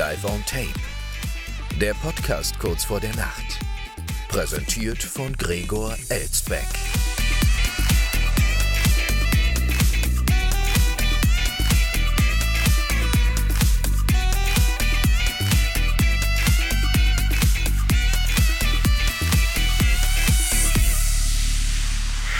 Live on Tape. Der Podcast kurz vor der Nacht. Präsentiert von Gregor Elstbeck.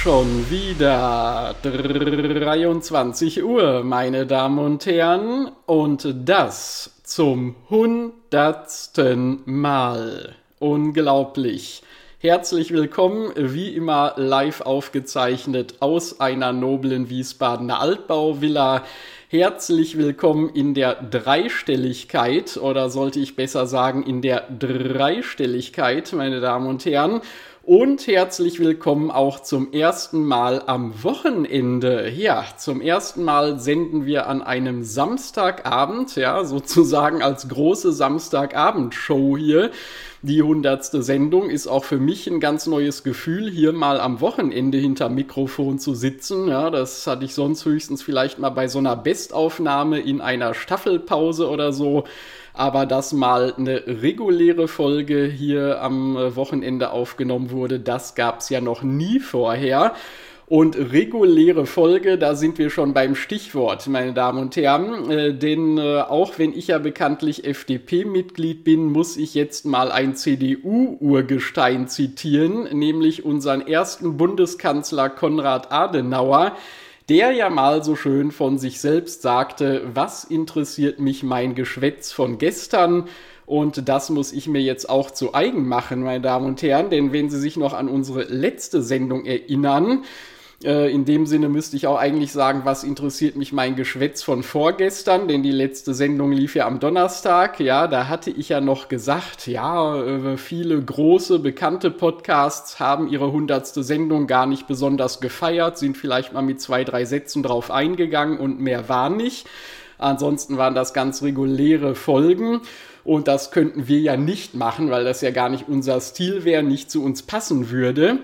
Schon wieder 23 Uhr, meine Damen und Herren, und das zum hundertsten Mal. Unglaublich. Herzlich willkommen, wie immer live aufgezeichnet aus einer noblen Wiesbadener Altbauvilla. Herzlich willkommen in der Dreistelligkeit oder sollte ich besser sagen in der Dreistelligkeit, meine Damen und Herren und herzlich willkommen auch zum ersten Mal am Wochenende. Ja, zum ersten Mal senden wir an einem Samstagabend, ja, sozusagen als große Samstagabendshow hier. Die hundertste Sendung ist auch für mich ein ganz neues Gefühl, hier mal am Wochenende hinter Mikrofon zu sitzen. Ja, das hatte ich sonst höchstens vielleicht mal bei so einer Bestaufnahme in einer Staffelpause oder so aber dass mal eine reguläre Folge hier am äh, Wochenende aufgenommen wurde, das gab es ja noch nie vorher. Und reguläre Folge, da sind wir schon beim Stichwort, meine Damen und Herren. Äh, denn äh, auch wenn ich ja bekanntlich FDP-Mitglied bin, muss ich jetzt mal ein CDU-Urgestein zitieren, nämlich unseren ersten Bundeskanzler Konrad Adenauer der ja mal so schön von sich selbst sagte, was interessiert mich mein Geschwätz von gestern? Und das muss ich mir jetzt auch zu eigen machen, meine Damen und Herren, denn wenn Sie sich noch an unsere letzte Sendung erinnern, äh, in dem Sinne müsste ich auch eigentlich sagen, was interessiert mich mein Geschwätz von vorgestern, denn die letzte Sendung lief ja am Donnerstag. Ja, da hatte ich ja noch gesagt, ja, äh, viele große, bekannte Podcasts haben ihre hundertste Sendung gar nicht besonders gefeiert, sind vielleicht mal mit zwei, drei Sätzen drauf eingegangen und mehr war nicht. Ansonsten waren das ganz reguläre Folgen. Und das könnten wir ja nicht machen, weil das ja gar nicht unser Stil wäre, nicht zu uns passen würde.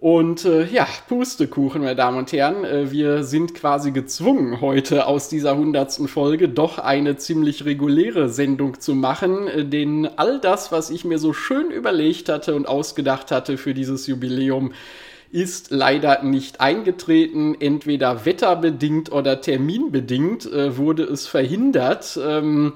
Und äh, ja, Pustekuchen, meine Damen und Herren, äh, wir sind quasi gezwungen, heute aus dieser hundertsten Folge doch eine ziemlich reguläre Sendung zu machen, äh, denn all das, was ich mir so schön überlegt hatte und ausgedacht hatte für dieses Jubiläum, ist leider nicht eingetreten. Entweder wetterbedingt oder terminbedingt äh, wurde es verhindert. Ähm,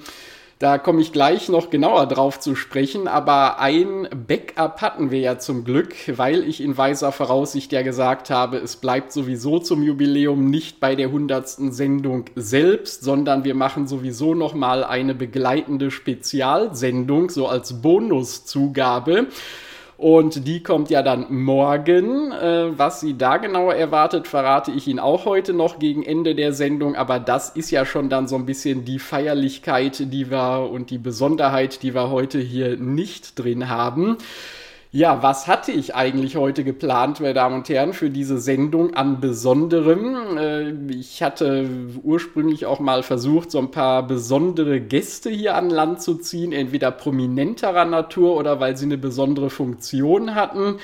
da komme ich gleich noch genauer drauf zu sprechen, aber ein Backup hatten wir ja zum Glück, weil ich in weiser Voraussicht ja gesagt habe, es bleibt sowieso zum Jubiläum nicht bei der hundertsten Sendung selbst, sondern wir machen sowieso noch mal eine begleitende Spezialsendung so als Bonuszugabe. Und die kommt ja dann morgen. Äh, was sie da genauer erwartet, verrate ich Ihnen auch heute noch gegen Ende der Sendung. Aber das ist ja schon dann so ein bisschen die Feierlichkeit, die wir und die Besonderheit, die wir heute hier nicht drin haben. Ja, was hatte ich eigentlich heute geplant, meine Damen und Herren, für diese Sendung an Besonderem? Äh, ich hatte ursprünglich auch mal versucht, so ein paar besondere Gäste hier an Land zu ziehen, entweder prominenterer Natur oder weil sie eine besondere Funktion hatten.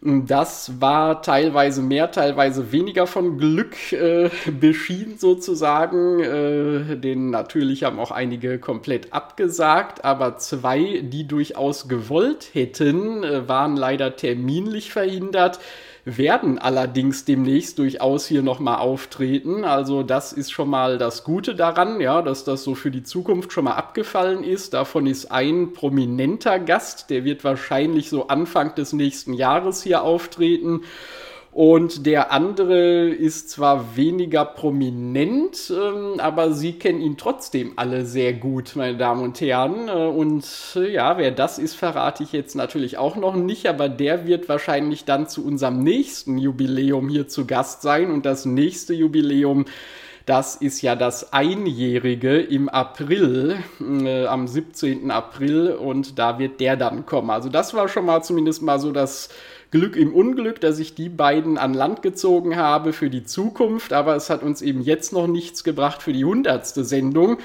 Das war teilweise mehr, teilweise weniger von Glück äh, beschieden sozusagen. Äh, den natürlich haben auch einige komplett abgesagt, aber zwei, die durchaus gewollt hätten, äh, waren leider terminlich verhindert werden allerdings demnächst durchaus hier nochmal auftreten. Also das ist schon mal das Gute daran, ja, dass das so für die Zukunft schon mal abgefallen ist. Davon ist ein prominenter Gast, der wird wahrscheinlich so Anfang des nächsten Jahres hier auftreten. Und der andere ist zwar weniger prominent, ähm, aber Sie kennen ihn trotzdem alle sehr gut, meine Damen und Herren. Äh, und äh, ja, wer das ist, verrate ich jetzt natürlich auch noch nicht, aber der wird wahrscheinlich dann zu unserem nächsten Jubiläum hier zu Gast sein. Und das nächste Jubiläum, das ist ja das Einjährige im April, äh, am 17. April. Und da wird der dann kommen. Also das war schon mal zumindest mal so das Glück im Unglück, dass ich die beiden an Land gezogen habe für die Zukunft, aber es hat uns eben jetzt noch nichts gebracht für die hundertste Sendung.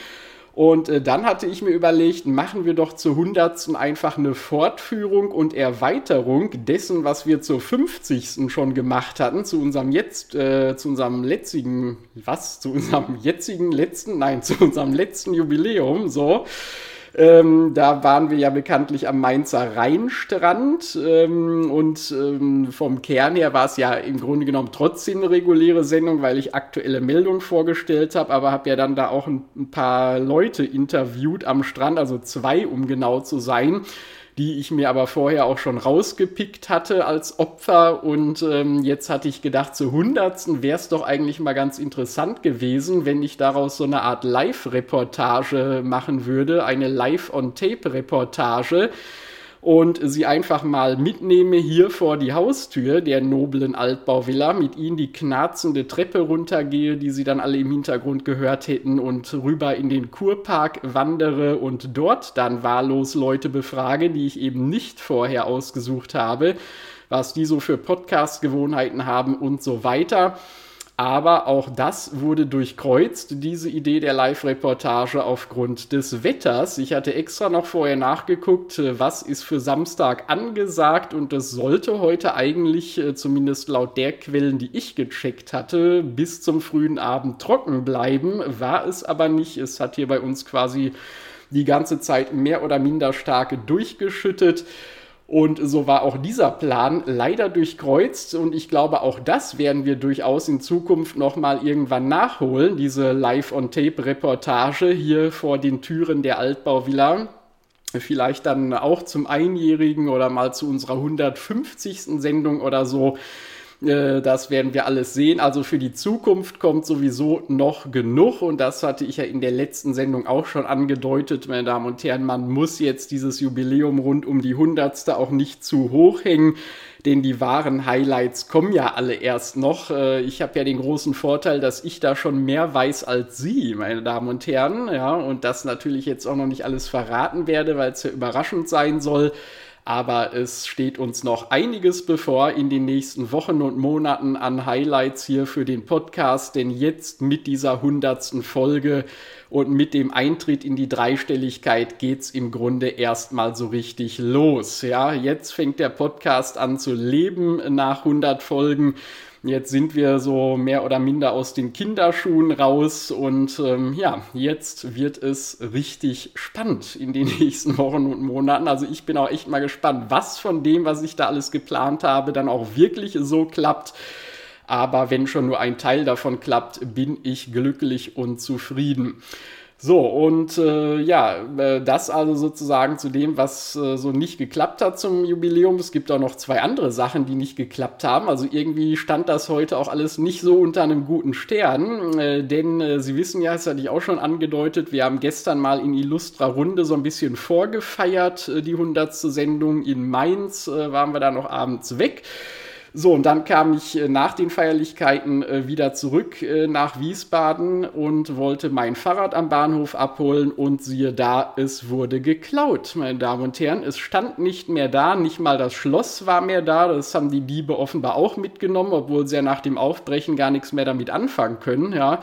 Und äh, dann hatte ich mir überlegt, machen wir doch zur 100. einfach eine Fortführung und Erweiterung dessen, was wir zur 50. schon gemacht hatten, zu unserem jetzt, äh, zu unserem letztigen, was? Zu unserem jetzigen letzten, nein, zu unserem letzten Jubiläum, so. Ähm, da waren wir ja bekanntlich am Mainzer Rheinstrand ähm, und ähm, vom Kern her war es ja im Grunde genommen trotzdem eine reguläre Sendung, weil ich aktuelle Meldungen vorgestellt habe, aber habe ja dann da auch ein, ein paar Leute interviewt am Strand, also zwei, um genau zu sein die ich mir aber vorher auch schon rausgepickt hatte als Opfer. Und ähm, jetzt hatte ich gedacht, zu Hundertsten wäre es doch eigentlich mal ganz interessant gewesen, wenn ich daraus so eine Art Live-Reportage machen würde, eine Live-on-Tape-Reportage und sie einfach mal mitnehme hier vor die Haustür der noblen Altbauvilla, mit ihnen die knarzende Treppe runtergehe, die sie dann alle im Hintergrund gehört hätten und rüber in den Kurpark wandere und dort dann wahllos Leute befrage, die ich eben nicht vorher ausgesucht habe, was die so für Podcast-Gewohnheiten haben und so weiter. Aber auch das wurde durchkreuzt, diese Idee der Live-Reportage aufgrund des Wetters. Ich hatte extra noch vorher nachgeguckt, äh, was ist für Samstag angesagt und es sollte heute eigentlich, äh, zumindest laut der Quellen, die ich gecheckt hatte, bis zum frühen Abend trocken bleiben. War es aber nicht. Es hat hier bei uns quasi die ganze Zeit mehr oder minder stark durchgeschüttet. Und so war auch dieser Plan leider durchkreuzt und ich glaube, auch das werden wir durchaus in Zukunft nochmal irgendwann nachholen, diese Live-on-Tape-Reportage hier vor den Türen der Altbauvilla. Vielleicht dann auch zum Einjährigen oder mal zu unserer 150. Sendung oder so. Äh, das werden wir alles sehen. Also für die Zukunft kommt sowieso noch genug. Und das hatte ich ja in der letzten Sendung auch schon angedeutet, meine Damen und Herren. Man muss jetzt dieses Jubiläum rund um die Hundertste auch nicht zu hoch hängen. Denn die wahren Highlights kommen ja alle erst noch. Äh, ich habe ja den großen Vorteil, dass ich da schon mehr weiß als Sie, meine Damen und Herren. Ja, und das natürlich jetzt auch noch nicht alles verraten werde, weil es ja überraschend sein soll. Aber es steht uns noch einiges bevor in den nächsten Wochen und Monaten an Highlights hier für den Podcast. Denn jetzt mit dieser hundertsten Folge und mit dem Eintritt in die Dreistelligkeit geht's im Grunde erstmal so richtig los. Ja, jetzt fängt der Podcast an zu leben nach 100 Folgen. Jetzt sind wir so mehr oder minder aus den Kinderschuhen raus und ähm, ja, jetzt wird es richtig spannend in den nächsten Wochen und Monaten. Also ich bin auch echt mal gespannt, was von dem, was ich da alles geplant habe, dann auch wirklich so klappt. Aber wenn schon nur ein Teil davon klappt, bin ich glücklich und zufrieden. So, und äh, ja, äh, das also sozusagen zu dem, was äh, so nicht geklappt hat zum Jubiläum. Es gibt auch noch zwei andere Sachen, die nicht geklappt haben. Also irgendwie stand das heute auch alles nicht so unter einem guten Stern. Äh, denn äh, Sie wissen ja, das hatte ich auch schon angedeutet, wir haben gestern mal in Illustra Runde so ein bisschen vorgefeiert, äh, die 100. Sendung in Mainz, äh, waren wir da noch abends weg. So, und dann kam ich äh, nach den Feierlichkeiten äh, wieder zurück äh, nach Wiesbaden und wollte mein Fahrrad am Bahnhof abholen und siehe da, es wurde geklaut, meine Damen und Herren. Es stand nicht mehr da, nicht mal das Schloss war mehr da. Das haben die Diebe offenbar auch mitgenommen, obwohl sie ja nach dem Aufbrechen gar nichts mehr damit anfangen können, ja.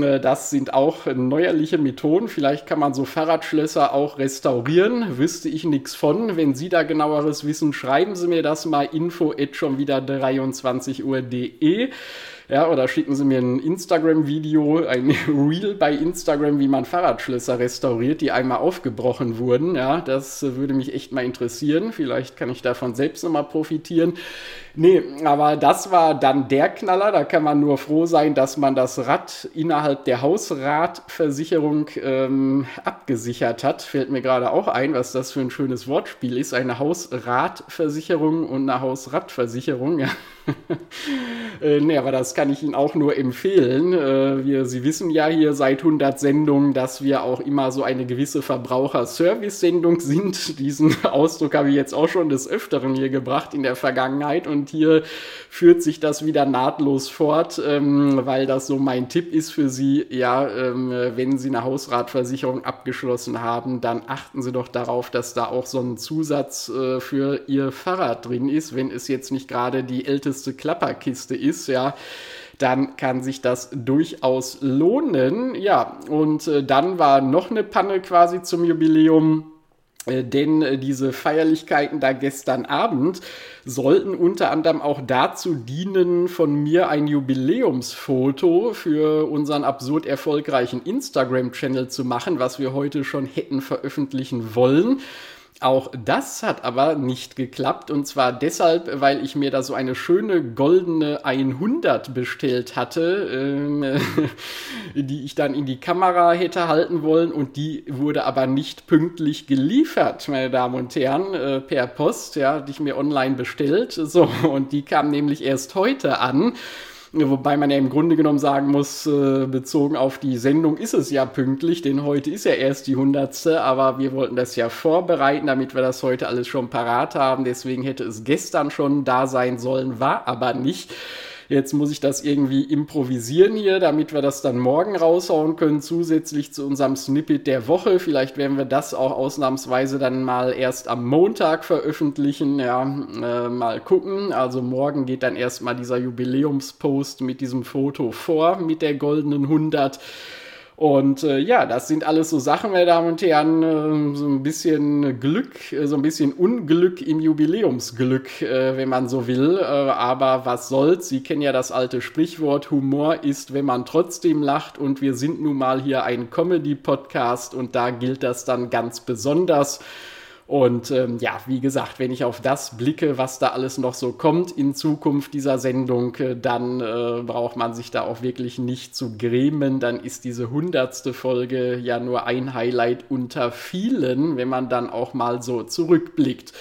Äh, das sind auch neuerliche Methoden. Vielleicht kann man so Fahrradschlösser auch restaurieren. Wüsste ich nichts von. Wenn Sie da genaueres wissen, schreiben Sie mir das mal info schon wieder 23 Uhr.de. Ja, oder schicken Sie mir ein Instagram-Video, ein Reel bei Instagram, wie man Fahrradschlösser restauriert, die einmal aufgebrochen wurden. Ja, das würde mich echt mal interessieren. Vielleicht kann ich davon selbst nochmal profitieren. Nee, aber das war dann der Knaller. Da kann man nur froh sein, dass man das Rad innerhalb der Hausratversicherung ähm, abgesichert hat. Fällt mir gerade auch ein, was das für ein schönes Wortspiel ist. Eine Hausratversicherung und eine Hausradversicherung. Ja. äh, nee, aber das kann ich Ihnen auch nur empfehlen. Äh, wir, Sie wissen ja hier seit 100 Sendungen, dass wir auch immer so eine gewisse Verbraucherservice-Sendung sind. Diesen Ausdruck habe ich jetzt auch schon des Öfteren hier gebracht in der Vergangenheit und hier führt sich das wieder nahtlos fort, ähm, weil das so mein Tipp ist für Sie. Ja, ähm, wenn Sie eine Hausratversicherung abgeschlossen haben, dann achten Sie doch darauf, dass da auch so ein Zusatz äh, für Ihr Fahrrad drin ist, wenn es jetzt nicht gerade die älteste älteste Klapperkiste ist, ja, dann kann sich das durchaus lohnen. Ja, und äh, dann war noch eine Panne quasi zum Jubiläum. Äh, denn äh, diese Feierlichkeiten da gestern Abend sollten unter anderem auch dazu dienen, von mir ein Jubiläumsfoto für unseren absurd erfolgreichen Instagram-Channel zu machen, was wir heute schon hätten veröffentlichen wollen. Auch das hat aber nicht geklappt und zwar deshalb, weil ich mir da so eine schöne goldene 100 bestellt hatte, äh, die ich dann in die Kamera hätte halten wollen und die wurde aber nicht pünktlich geliefert, meine Damen und Herren, äh, per Post, ja, die ich mir online bestellt. So, und die kam nämlich erst heute an. Wobei man ja im Grunde genommen sagen muss, äh, bezogen auf die Sendung ist es ja pünktlich, denn heute ist ja erst die hundertste, aber wir wollten das ja vorbereiten, damit wir das heute alles schon parat haben. Deswegen hätte es gestern schon da sein sollen, war aber nicht. Jetzt muss ich das irgendwie improvisieren hier, damit wir das dann morgen raushauen können, zusätzlich zu unserem Snippet der Woche. Vielleicht werden wir das auch ausnahmsweise dann mal erst am Montag veröffentlichen. Ja, äh, mal gucken. Also morgen geht dann erstmal dieser Jubiläumspost mit diesem Foto vor, mit der goldenen 100. Und äh, ja, das sind alles so Sachen, meine Damen und Herren, äh, so ein bisschen Glück, äh, so ein bisschen Unglück im Jubiläumsglück, äh, wenn man so will. Äh, aber was soll's? Sie kennen ja das alte Sprichwort, Humor ist, wenn man trotzdem lacht. Und wir sind nun mal hier ein Comedy-Podcast und da gilt das dann ganz besonders. Und ähm, ja, wie gesagt, wenn ich auf das blicke, was da alles noch so kommt in Zukunft dieser Sendung, äh, dann äh, braucht man sich da auch wirklich nicht zu grämen. Dann ist diese hundertste Folge ja nur ein Highlight unter vielen, wenn man dann auch mal so zurückblickt.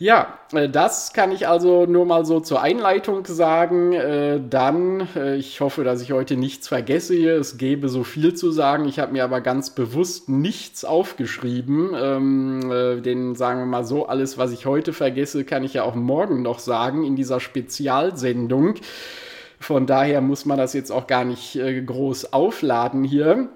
Ja, äh, das kann ich also nur mal so zur Einleitung sagen. Äh, dann, äh, ich hoffe, dass ich heute nichts vergesse. Es gäbe so viel zu sagen. Ich habe mir aber ganz bewusst nichts aufgeschrieben. Ähm, denn sagen wir mal so, alles, was ich heute vergesse, kann ich ja auch morgen noch sagen in dieser Spezialsendung. Von daher muss man das jetzt auch gar nicht groß aufladen hier.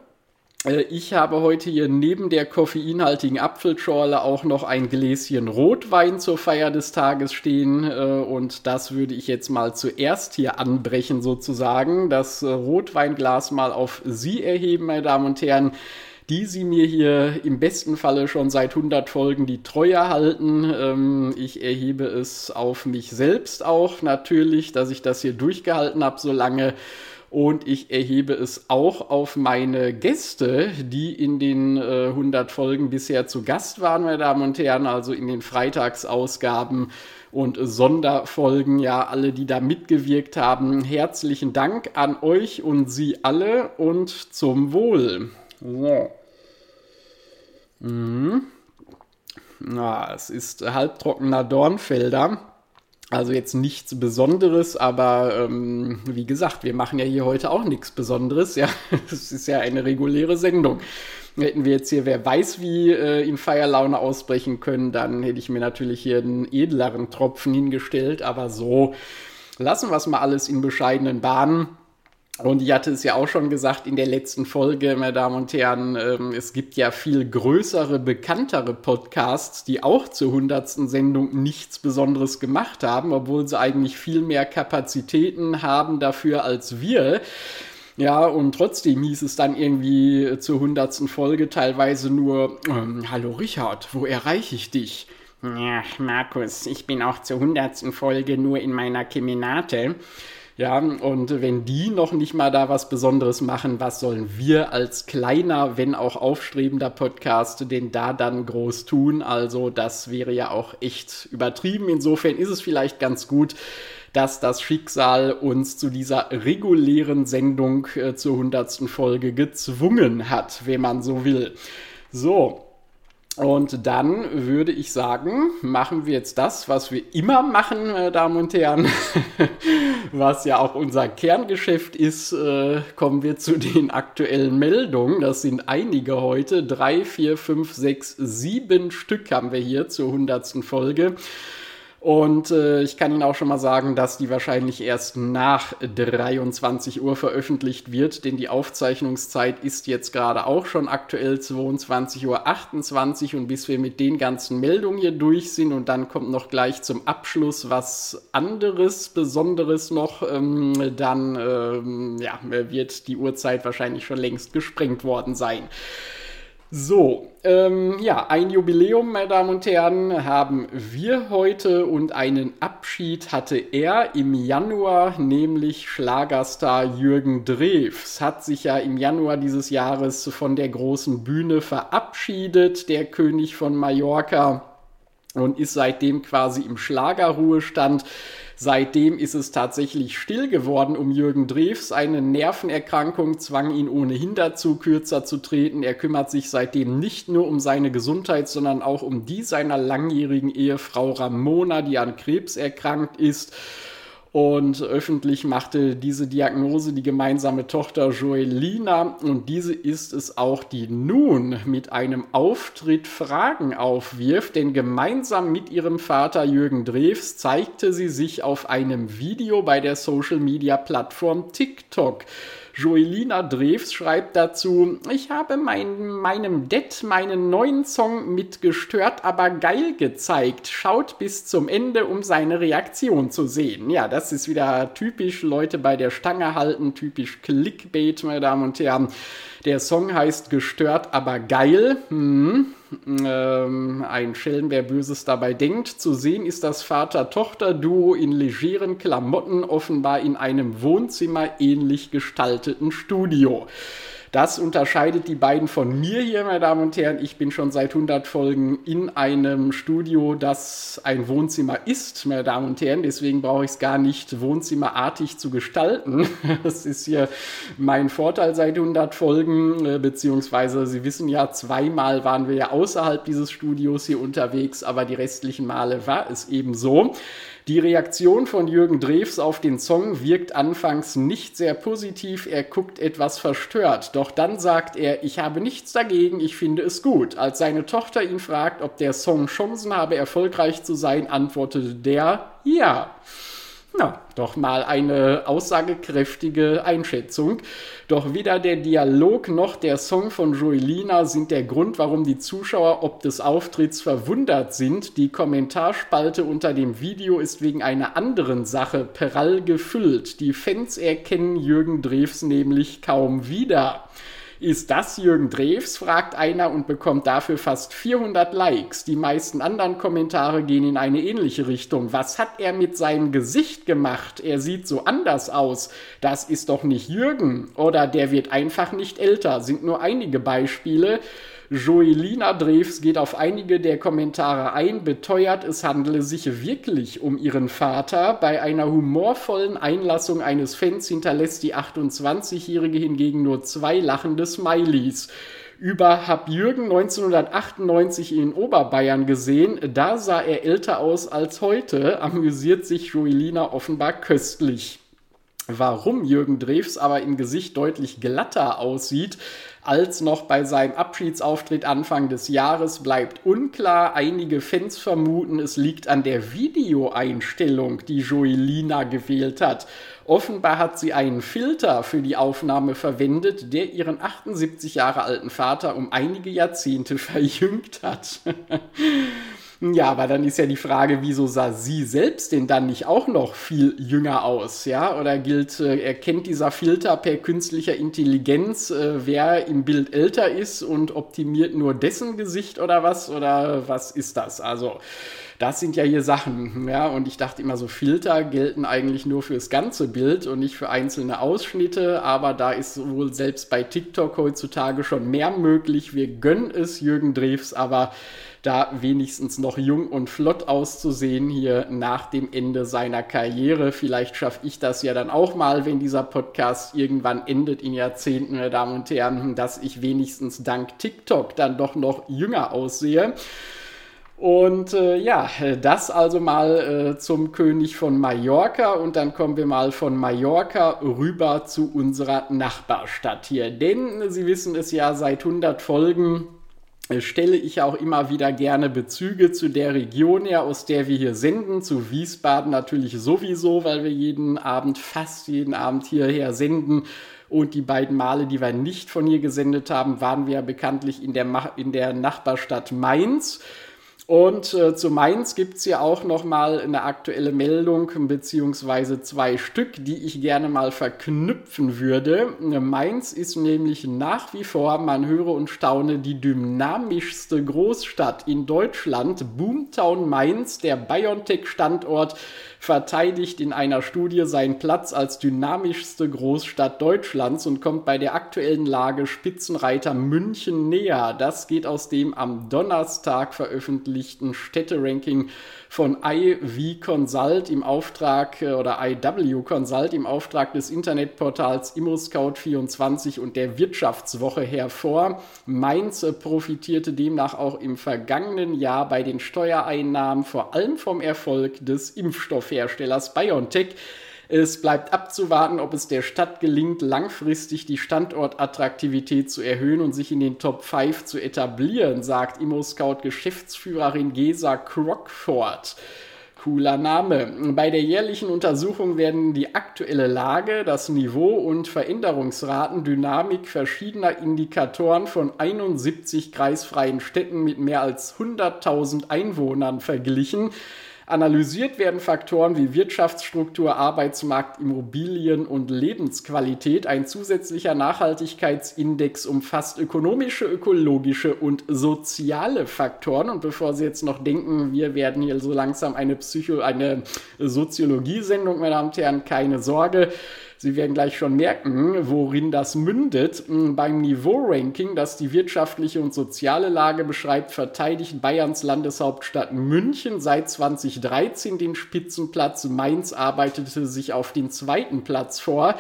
Äh, ich habe heute hier neben der koffeinhaltigen Apfelschorle auch noch ein Gläschen Rotwein zur Feier des Tages stehen äh, und das würde ich jetzt mal zuerst hier anbrechen sozusagen. Das äh, Rotweinglas mal auf Sie erheben, meine Damen und Herren die sie mir hier im besten Falle schon seit 100 Folgen die Treue halten. Ähm, ich erhebe es auf mich selbst auch natürlich, dass ich das hier durchgehalten habe so lange. Und ich erhebe es auch auf meine Gäste, die in den äh, 100 Folgen bisher zu Gast waren, meine Damen und Herren, also in den Freitagsausgaben und Sonderfolgen, ja, alle, die da mitgewirkt haben. Herzlichen Dank an euch und Sie alle und zum Wohl. So. Mhm. Na, es ist halbtrockener Dornfelder. Also jetzt nichts Besonderes, aber ähm, wie gesagt, wir machen ja hier heute auch nichts Besonderes. Ja, es ist ja eine reguläre Sendung. Hätten wir jetzt hier, wer weiß, wie äh, in Feierlaune ausbrechen können, dann hätte ich mir natürlich hier einen edleren Tropfen hingestellt. Aber so lassen wir es mal alles in bescheidenen Bahnen. Und ich hatte es ja auch schon gesagt in der letzten Folge, meine Damen und Herren, ähm, es gibt ja viel größere, bekanntere Podcasts, die auch zur hundertsten Sendung nichts Besonderes gemacht haben, obwohl sie eigentlich viel mehr Kapazitäten haben dafür als wir. Ja, und trotzdem hieß es dann irgendwie zur hundertsten Folge teilweise nur, ähm, Hallo Richard, wo erreiche ich dich? Ja, Markus, ich bin auch zur hundertsten Folge nur in meiner Kemenate. Ja, und wenn die noch nicht mal da was Besonderes machen, was sollen wir als kleiner, wenn auch aufstrebender Podcast denn da dann groß tun? Also das wäre ja auch echt übertrieben. Insofern ist es vielleicht ganz gut, dass das Schicksal uns zu dieser regulären Sendung äh, zur hundertsten Folge gezwungen hat, wenn man so will. So, und dann würde ich sagen, machen wir jetzt das, was wir immer machen, meine Damen und Herren, was ja auch unser Kerngeschäft ist. Äh, kommen wir zu den aktuellen Meldungen. Das sind einige heute. Drei, vier, fünf, sechs, sieben Stück haben wir hier zur hundertsten Folge. Und äh, ich kann Ihnen auch schon mal sagen, dass die wahrscheinlich erst nach 23 Uhr veröffentlicht wird, denn die Aufzeichnungszeit ist jetzt gerade auch schon aktuell 22.28 Uhr und bis wir mit den ganzen Meldungen hier durch sind und dann kommt noch gleich zum Abschluss was anderes, Besonderes noch, ähm, dann ähm, ja, wird die Uhrzeit wahrscheinlich schon längst gesprengt worden sein. So, ähm, ja, ein Jubiläum, meine Damen und Herren, haben wir heute und einen Abschied hatte er im Januar, nämlich Schlagerstar Jürgen Drews. Hat sich ja im Januar dieses Jahres von der großen Bühne verabschiedet, der König von Mallorca, und ist seitdem quasi im Schlagerruhestand. Seitdem ist es tatsächlich still geworden um Jürgen Drews. Eine Nervenerkrankung zwang ihn ohnehin dazu, kürzer zu treten. Er kümmert sich seitdem nicht nur um seine Gesundheit, sondern auch um die seiner langjährigen Ehefrau Ramona, die an Krebs erkrankt ist. Und öffentlich machte diese Diagnose die gemeinsame Tochter Joelina. Und diese ist es auch, die nun mit einem Auftritt Fragen aufwirft. Denn gemeinsam mit ihrem Vater Jürgen Drews zeigte sie sich auf einem Video bei der Social-Media-Plattform TikTok. Joelina Drews schreibt dazu, ich habe mein, meinem Det meinen neuen Song mit gestört, aber geil gezeigt. Schaut bis zum Ende, um seine Reaktion zu sehen. Ja, das ist wieder typisch Leute bei der Stange halten, typisch Clickbait, meine Damen und Herren. Der Song heißt Gestört, aber geil. Hm. Ähm, ein Schelm, wer Böses dabei denkt. Zu sehen ist das Vater-Tochter-Duo in legeren Klamotten, offenbar in einem Wohnzimmer ähnlich gestalteten Studio. Das unterscheidet die beiden von mir hier, meine Damen und Herren. Ich bin schon seit 100 Folgen in einem Studio, das ein Wohnzimmer ist, meine Damen und Herren. Deswegen brauche ich es gar nicht wohnzimmerartig zu gestalten. Das ist hier mein Vorteil seit 100 Folgen, äh, beziehungsweise Sie wissen ja, zweimal waren wir ja außerhalb dieses Studios hier unterwegs, aber die restlichen Male war es eben so. Die Reaktion von Jürgen Drews auf den Song wirkt anfangs nicht sehr positiv, er guckt etwas verstört, doch dann sagt er, ich habe nichts dagegen, ich finde es gut. Als seine Tochter ihn fragt, ob der Song Chancen habe, erfolgreich zu sein, antwortete der, ja. Na, doch mal eine aussagekräftige Einschätzung. Doch weder der Dialog noch der Song von Joelina sind der Grund, warum die Zuschauer ob des Auftritts verwundert sind. Die Kommentarspalte unter dem Video ist wegen einer anderen Sache perall gefüllt. Die Fans erkennen Jürgen Drews nämlich kaum wieder. Ist das Jürgen Drews? fragt einer und bekommt dafür fast 400 Likes. Die meisten anderen Kommentare gehen in eine ähnliche Richtung. Was hat er mit seinem Gesicht gemacht? Er sieht so anders aus. Das ist doch nicht Jürgen. Oder der wird einfach nicht älter. Sind nur einige Beispiele. Joelina Drews geht auf einige der Kommentare ein, beteuert, es handele sich wirklich um ihren Vater. Bei einer humorvollen Einlassung eines Fans hinterlässt die 28-Jährige hingegen nur zwei lachende Smileys über Hab Jürgen 1998 in Oberbayern gesehen. Da sah er älter aus als heute, amüsiert sich Joelina offenbar köstlich. Warum Jürgen Drews aber im Gesicht deutlich glatter aussieht, als noch bei seinem Abschiedsauftritt Anfang des Jahres bleibt unklar. Einige Fans vermuten, es liegt an der Videoeinstellung, die Joelina gewählt hat. Offenbar hat sie einen Filter für die Aufnahme verwendet, der ihren 78 Jahre alten Vater um einige Jahrzehnte verjüngt hat. Ja, aber dann ist ja die Frage, wieso sah sie selbst denn dann nicht auch noch viel jünger aus, ja? Oder gilt, äh, erkennt dieser Filter per künstlicher Intelligenz, äh, wer im Bild älter ist und optimiert nur dessen Gesicht oder was? Oder was ist das? Also, das sind ja hier Sachen, ja, und ich dachte immer so, Filter gelten eigentlich nur fürs ganze Bild und nicht für einzelne Ausschnitte, aber da ist wohl selbst bei TikTok heutzutage schon mehr möglich. Wir gönnen es Jürgen Drews, aber da wenigstens noch jung und flott auszusehen hier nach dem Ende seiner Karriere. Vielleicht schaffe ich das ja dann auch mal, wenn dieser Podcast irgendwann endet in Jahrzehnten, meine Damen und Herren, dass ich wenigstens dank TikTok dann doch noch jünger aussehe. Und äh, ja, das also mal äh, zum König von Mallorca und dann kommen wir mal von Mallorca rüber zu unserer Nachbarstadt hier. Denn Sie wissen es ja, seit 100 Folgen stelle ich auch immer wieder gerne Bezüge zu der Region her, aus der wir hier senden, zu Wiesbaden natürlich sowieso, weil wir jeden Abend, fast jeden Abend hierher senden. Und die beiden Male, die wir nicht von hier gesendet haben, waren wir bekanntlich in der, in der Nachbarstadt Mainz. Und äh, zu Mainz gibt es ja auch noch mal eine aktuelle Meldung, beziehungsweise zwei Stück, die ich gerne mal verknüpfen würde. Mainz ist nämlich nach wie vor, man höre und staune, die dynamischste Großstadt in Deutschland. Boomtown Mainz, der BioNTech-Standort, verteidigt in einer Studie seinen Platz als dynamischste Großstadt Deutschlands und kommt bei der aktuellen Lage Spitzenreiter München näher. Das geht aus dem am Donnerstag veröffentlichten Städteranking von IV Consult im Auftrag äh, oder IW Consult im Auftrag des Internetportals ImmoScout24 und der Wirtschaftswoche hervor. Mainz äh, profitierte demnach auch im vergangenen Jahr bei den Steuereinnahmen vor allem vom Erfolg des Impfstoffherstellers BioNTech. Es bleibt abzuwarten, ob es der Stadt gelingt, langfristig die Standortattraktivität zu erhöhen und sich in den Top 5 zu etablieren, sagt ImmoScout-Geschäftsführerin Gesa Crockford. Cooler Name. Bei der jährlichen Untersuchung werden die aktuelle Lage, das Niveau und Veränderungsraten, Dynamik verschiedener Indikatoren von 71 kreisfreien Städten mit mehr als 100.000 Einwohnern verglichen. Analysiert werden Faktoren wie Wirtschaftsstruktur, Arbeitsmarkt, Immobilien und Lebensqualität. Ein zusätzlicher Nachhaltigkeitsindex umfasst ökonomische, ökologische und soziale Faktoren. Und bevor Sie jetzt noch denken, wir werden hier so langsam eine Psycho, eine Soziologie-Sendung, meine Damen und Herren, keine Sorge. Sie werden gleich schon merken, worin das mündet. Hm, beim Niveau-Ranking, das die wirtschaftliche und soziale Lage beschreibt, verteidigt Bayerns Landeshauptstadt München seit 2013 den Spitzenplatz. Mainz arbeitete sich auf den zweiten Platz vor.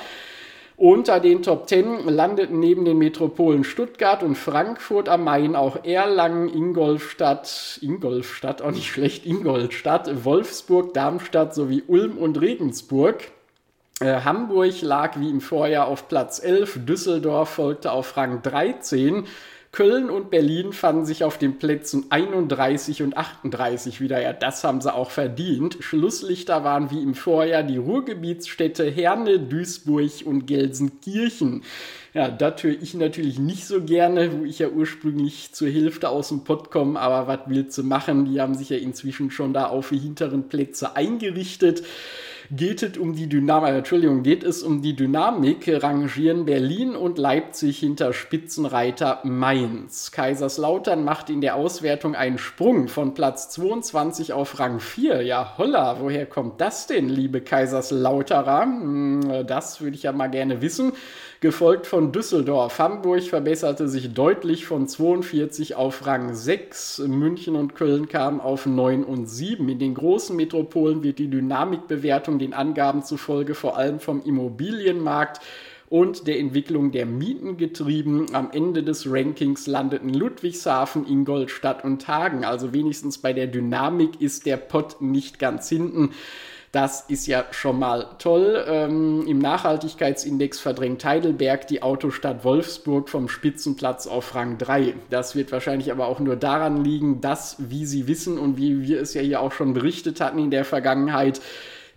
Unter den Top 10 landeten neben den Metropolen Stuttgart und Frankfurt am Main auch Erlangen, Ingolstadt, Ingolstadt, auch nicht schlecht, Ingolstadt, Wolfsburg, Darmstadt sowie Ulm und Regensburg. Äh, Hamburg lag wie im Vorjahr auf Platz 11, Düsseldorf folgte auf Rang 13. Köln und Berlin fanden sich auf den Plätzen 31 und 38 wieder. Ja, das haben sie auch verdient. Schlusslichter waren wie im Vorjahr die Ruhrgebietsstädte Herne, Duisburg und Gelsenkirchen. Ja, das höre ich natürlich nicht so gerne, wo ich ja ursprünglich zur Hälfte aus dem Pott komme, aber was willst du machen? Die haben sich ja inzwischen schon da auf die hinteren Plätze eingerichtet geht es um die Dynamik, äh, Entschuldigung, geht es um die Dynamik, rangieren Berlin und Leipzig hinter Spitzenreiter Mainz. Kaiserslautern macht in der Auswertung einen Sprung von Platz 22 auf Rang 4. Ja, holla, woher kommt das denn, liebe Kaiserslauterer? Hm, das würde ich ja mal gerne wissen gefolgt von Düsseldorf. Hamburg verbesserte sich deutlich von 42 auf Rang 6. München und Köln kamen auf 9 und 7. In den großen Metropolen wird die Dynamikbewertung den Angaben zufolge vor allem vom Immobilienmarkt und der Entwicklung der Mieten getrieben. Am Ende des Rankings landeten Ludwigshafen, Ingolstadt und Hagen. Also wenigstens bei der Dynamik ist der Pott nicht ganz hinten. Das ist ja schon mal toll. Ähm, Im Nachhaltigkeitsindex verdrängt Heidelberg die Autostadt Wolfsburg vom Spitzenplatz auf Rang 3. Das wird wahrscheinlich aber auch nur daran liegen, dass, wie Sie wissen und wie wir es ja hier auch schon berichtet hatten in der Vergangenheit,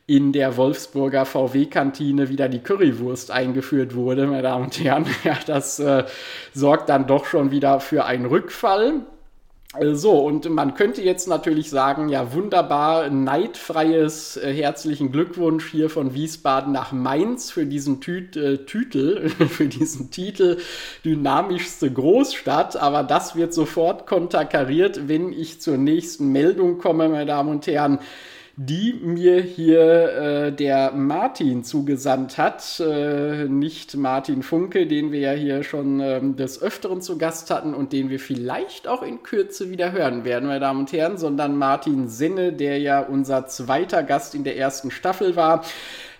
in der Wolfsburger VW-Kantine wieder die Currywurst eingeführt wurde, meine Damen und Herren. Ja, das äh, sorgt dann doch schon wieder für einen Rückfall. So, und man könnte jetzt natürlich sagen, ja wunderbar, neidfreies äh, herzlichen Glückwunsch hier von Wiesbaden nach Mainz für diesen Tüt, äh, Tütel, für diesen Titel dynamischste Großstadt, aber das wird sofort konterkariert, wenn ich zur nächsten Meldung komme, meine Damen und Herren die mir hier äh, der Martin zugesandt hat. Äh, nicht Martin Funke, den wir ja hier schon ähm, des Öfteren zu Gast hatten und den wir vielleicht auch in Kürze wieder hören werden, meine Damen und Herren, sondern Martin Senne, der ja unser zweiter Gast in der ersten Staffel war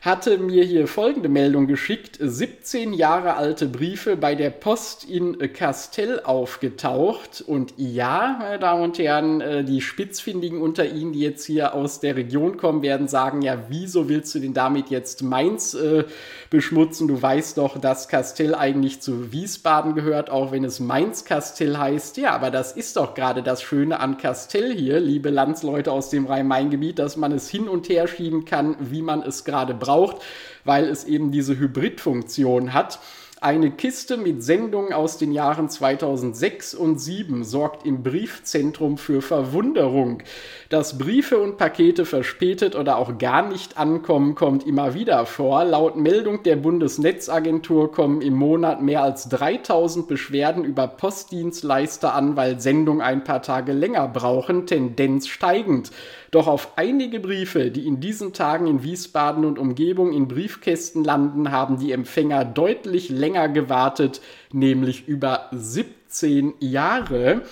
hatte mir hier folgende Meldung geschickt. 17 Jahre alte Briefe bei der Post in Castell aufgetaucht. Und ja, meine Damen und Herren, äh, die Spitzfindigen unter Ihnen, die jetzt hier aus der Region kommen, werden sagen, ja, wieso willst du denn damit jetzt Mainz äh, beschmutzen? Du weißt doch, dass Castell eigentlich zu Wiesbaden gehört, auch wenn es Mainz-Castell heißt. Ja, aber das ist doch gerade das Schöne an Castell hier, liebe Landsleute aus dem Rhein-Main-Gebiet, dass man es hin und her schieben kann, wie man es gerade braucht braucht, weil es eben diese Hybridfunktion hat. Eine Kiste mit Sendungen aus den Jahren 2006 und 2007 sorgt im Briefzentrum für Verwunderung. Dass Briefe und Pakete verspätet oder auch gar nicht ankommen, kommt immer wieder vor. Laut Meldung der Bundesnetzagentur kommen im Monat mehr als 3000 Beschwerden über Postdienstleister an, weil Sendungen ein paar Tage länger brauchen, Tendenz steigend. Doch auf einige Briefe, die in diesen Tagen in Wiesbaden und Umgebung in Briefkästen landen, haben die Empfänger deutlich länger gewartet, nämlich über 17 Jahre.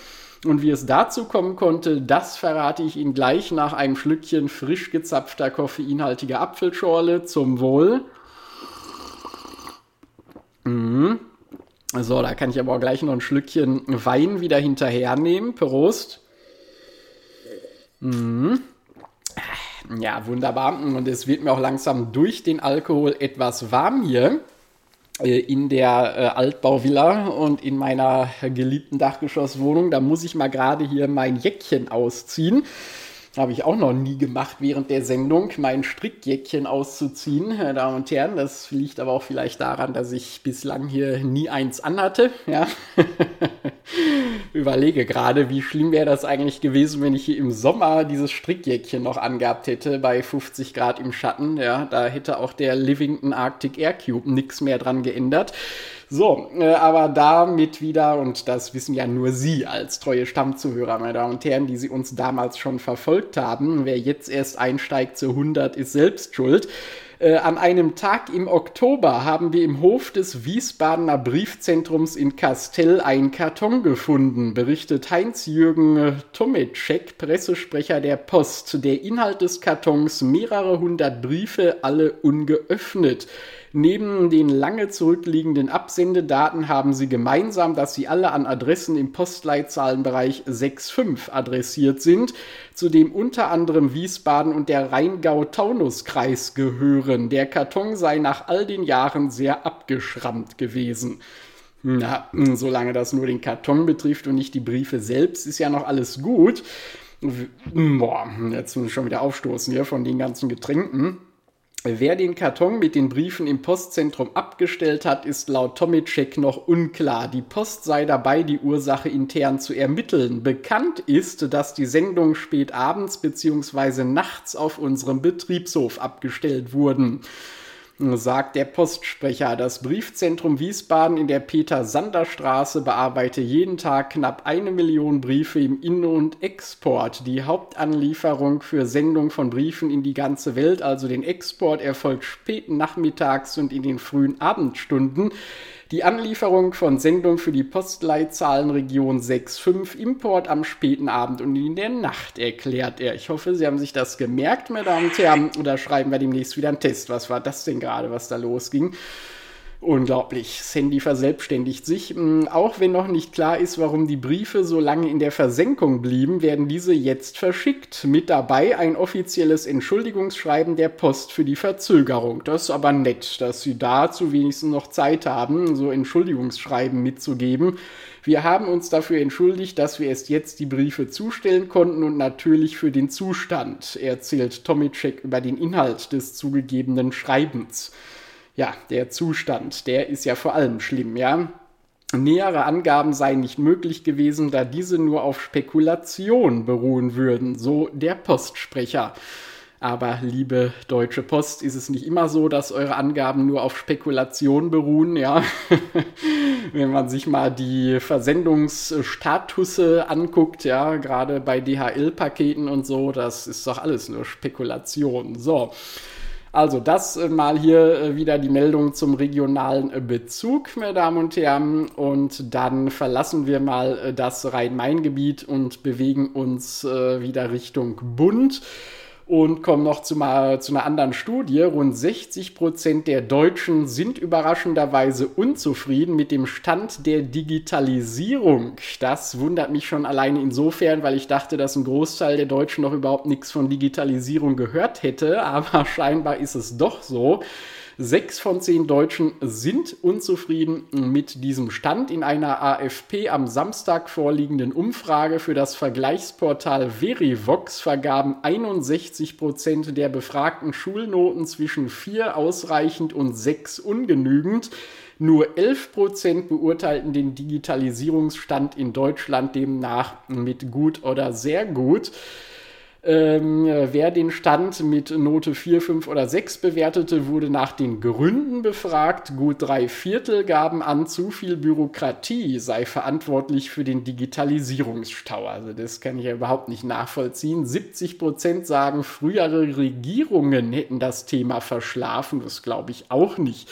Und wie es dazu kommen konnte, das verrate ich Ihnen gleich nach einem Schlückchen frisch gezapfter koffeinhaltiger Apfelschorle zum Wohl. Mhm. So, da kann ich aber auch gleich noch ein Schlückchen Wein wieder hinterhernehmen. Prost. Mhm. Ja, wunderbar. Und es wird mir auch langsam durch den Alkohol etwas warm hier äh, in der äh, Altbauvilla und in meiner geliebten Dachgeschosswohnung. Da muss ich mal gerade hier mein Jäckchen ausziehen. Habe ich auch noch nie gemacht während der Sendung, mein Strickjäckchen auszuziehen, meine Damen und Herren. Das liegt aber auch vielleicht daran, dass ich bislang hier nie eins anhatte. Ja. Überlege gerade, wie schlimm wäre das eigentlich gewesen, wenn ich hier im Sommer dieses Strickjäckchen noch angehabt hätte bei 50 Grad im Schatten. Ja, da hätte auch der Livington Arctic Air Cube nichts mehr dran geändert. So, äh, aber damit wieder, und das wissen ja nur Sie als treue Stammzuhörer, meine Damen und Herren, die Sie uns damals schon verfolgt haben. Wer jetzt erst einsteigt zu 100, ist selbst schuld. Äh, an einem Tag im Oktober haben wir im Hof des Wiesbadener Briefzentrums in Kastell einen Karton gefunden, berichtet Heinz-Jürgen Tometschek, Pressesprecher der Post. Der Inhalt des Kartons mehrere hundert Briefe, alle ungeöffnet. Neben den lange zurückliegenden Absendedaten haben sie gemeinsam, dass sie alle an Adressen im Postleitzahlenbereich 6.5 adressiert sind, zu dem unter anderem Wiesbaden und der Rheingau-Taunus-Kreis gehören. Der Karton sei nach all den Jahren sehr abgeschrammt gewesen. Na, solange das nur den Karton betrifft und nicht die Briefe selbst, ist ja noch alles gut. Boah, jetzt muss ich schon wieder aufstoßen hier von den ganzen Getränken. Wer den Karton mit den Briefen im Postzentrum abgestellt hat, ist laut Tomicek noch unklar. Die Post sei dabei, die Ursache intern zu ermitteln. Bekannt ist, dass die Sendungen spät abends bzw. nachts auf unserem Betriebshof abgestellt wurden sagt der Postsprecher. Das Briefzentrum Wiesbaden in der Peter-Sander-Straße bearbeite jeden Tag knapp eine Million Briefe im In- und Export. Die Hauptanlieferung für Sendung von Briefen in die ganze Welt, also den Export, erfolgt spät nachmittags und in den frühen Abendstunden. Die Anlieferung von Sendung für die Postleitzahlenregion 65 Import am späten Abend und in der Nacht, erklärt er. Ich hoffe, Sie haben sich das gemerkt, meine Damen und Herren. Oder schreiben wir demnächst wieder einen Test. Was war das denn gerade, was da losging? Unglaublich. Sandy verselbstständigt sich. Hm, auch wenn noch nicht klar ist, warum die Briefe so lange in der Versenkung blieben, werden diese jetzt verschickt. Mit dabei ein offizielles Entschuldigungsschreiben der Post für die Verzögerung. Das ist aber nett, dass sie dazu wenigstens noch Zeit haben, so Entschuldigungsschreiben mitzugeben. Wir haben uns dafür entschuldigt, dass wir erst jetzt die Briefe zustellen konnten und natürlich für den Zustand, erzählt Tomicek über den Inhalt des zugegebenen Schreibens ja, der Zustand, der ist ja vor allem schlimm, ja. Nähere Angaben seien nicht möglich gewesen, da diese nur auf Spekulation beruhen würden, so der Postsprecher. Aber liebe Deutsche Post, ist es nicht immer so, dass eure Angaben nur auf Spekulation beruhen, ja? Wenn man sich mal die Versendungsstatusse anguckt, ja, gerade bei DHL-Paketen und so, das ist doch alles nur Spekulation. So. Also das äh, mal hier äh, wieder die Meldung zum regionalen äh, Bezug, meine Damen und Herren. Und dann verlassen wir mal das Rhein-Main-Gebiet und bewegen uns wieder Richtung Bund. Und kommen noch zu, mal, zu einer anderen Studie. Rund 60 Prozent der Deutschen sind überraschenderweise unzufrieden mit dem Stand der Digitalisierung. Das wundert mich schon alleine insofern, weil ich dachte, dass ein Großteil der Deutschen noch überhaupt nichts von Digitalisierung gehört hätte. Aber scheinbar ist es doch so. Sechs von zehn Deutschen sind unzufrieden mit diesem Stand. In einer AFP am Samstag vorliegenden Umfrage für das Vergleichsportal Verivox vergaben 61 Prozent der befragten Schulnoten zwischen vier ausreichend und sechs ungenügend. Nur 11 Prozent beurteilten den Digitalisierungsstand in Deutschland demnach mit gut oder sehr gut. Ähm, wer den Stand mit Note 4, 5 oder 6 bewertete, wurde nach den Gründen befragt. Gut drei Viertel gaben an, zu viel Bürokratie sei verantwortlich für den Digitalisierungsstau. Also das kann ich ja überhaupt nicht nachvollziehen. 70 Prozent sagen, frühere Regierungen hätten das Thema verschlafen. Das glaube ich auch nicht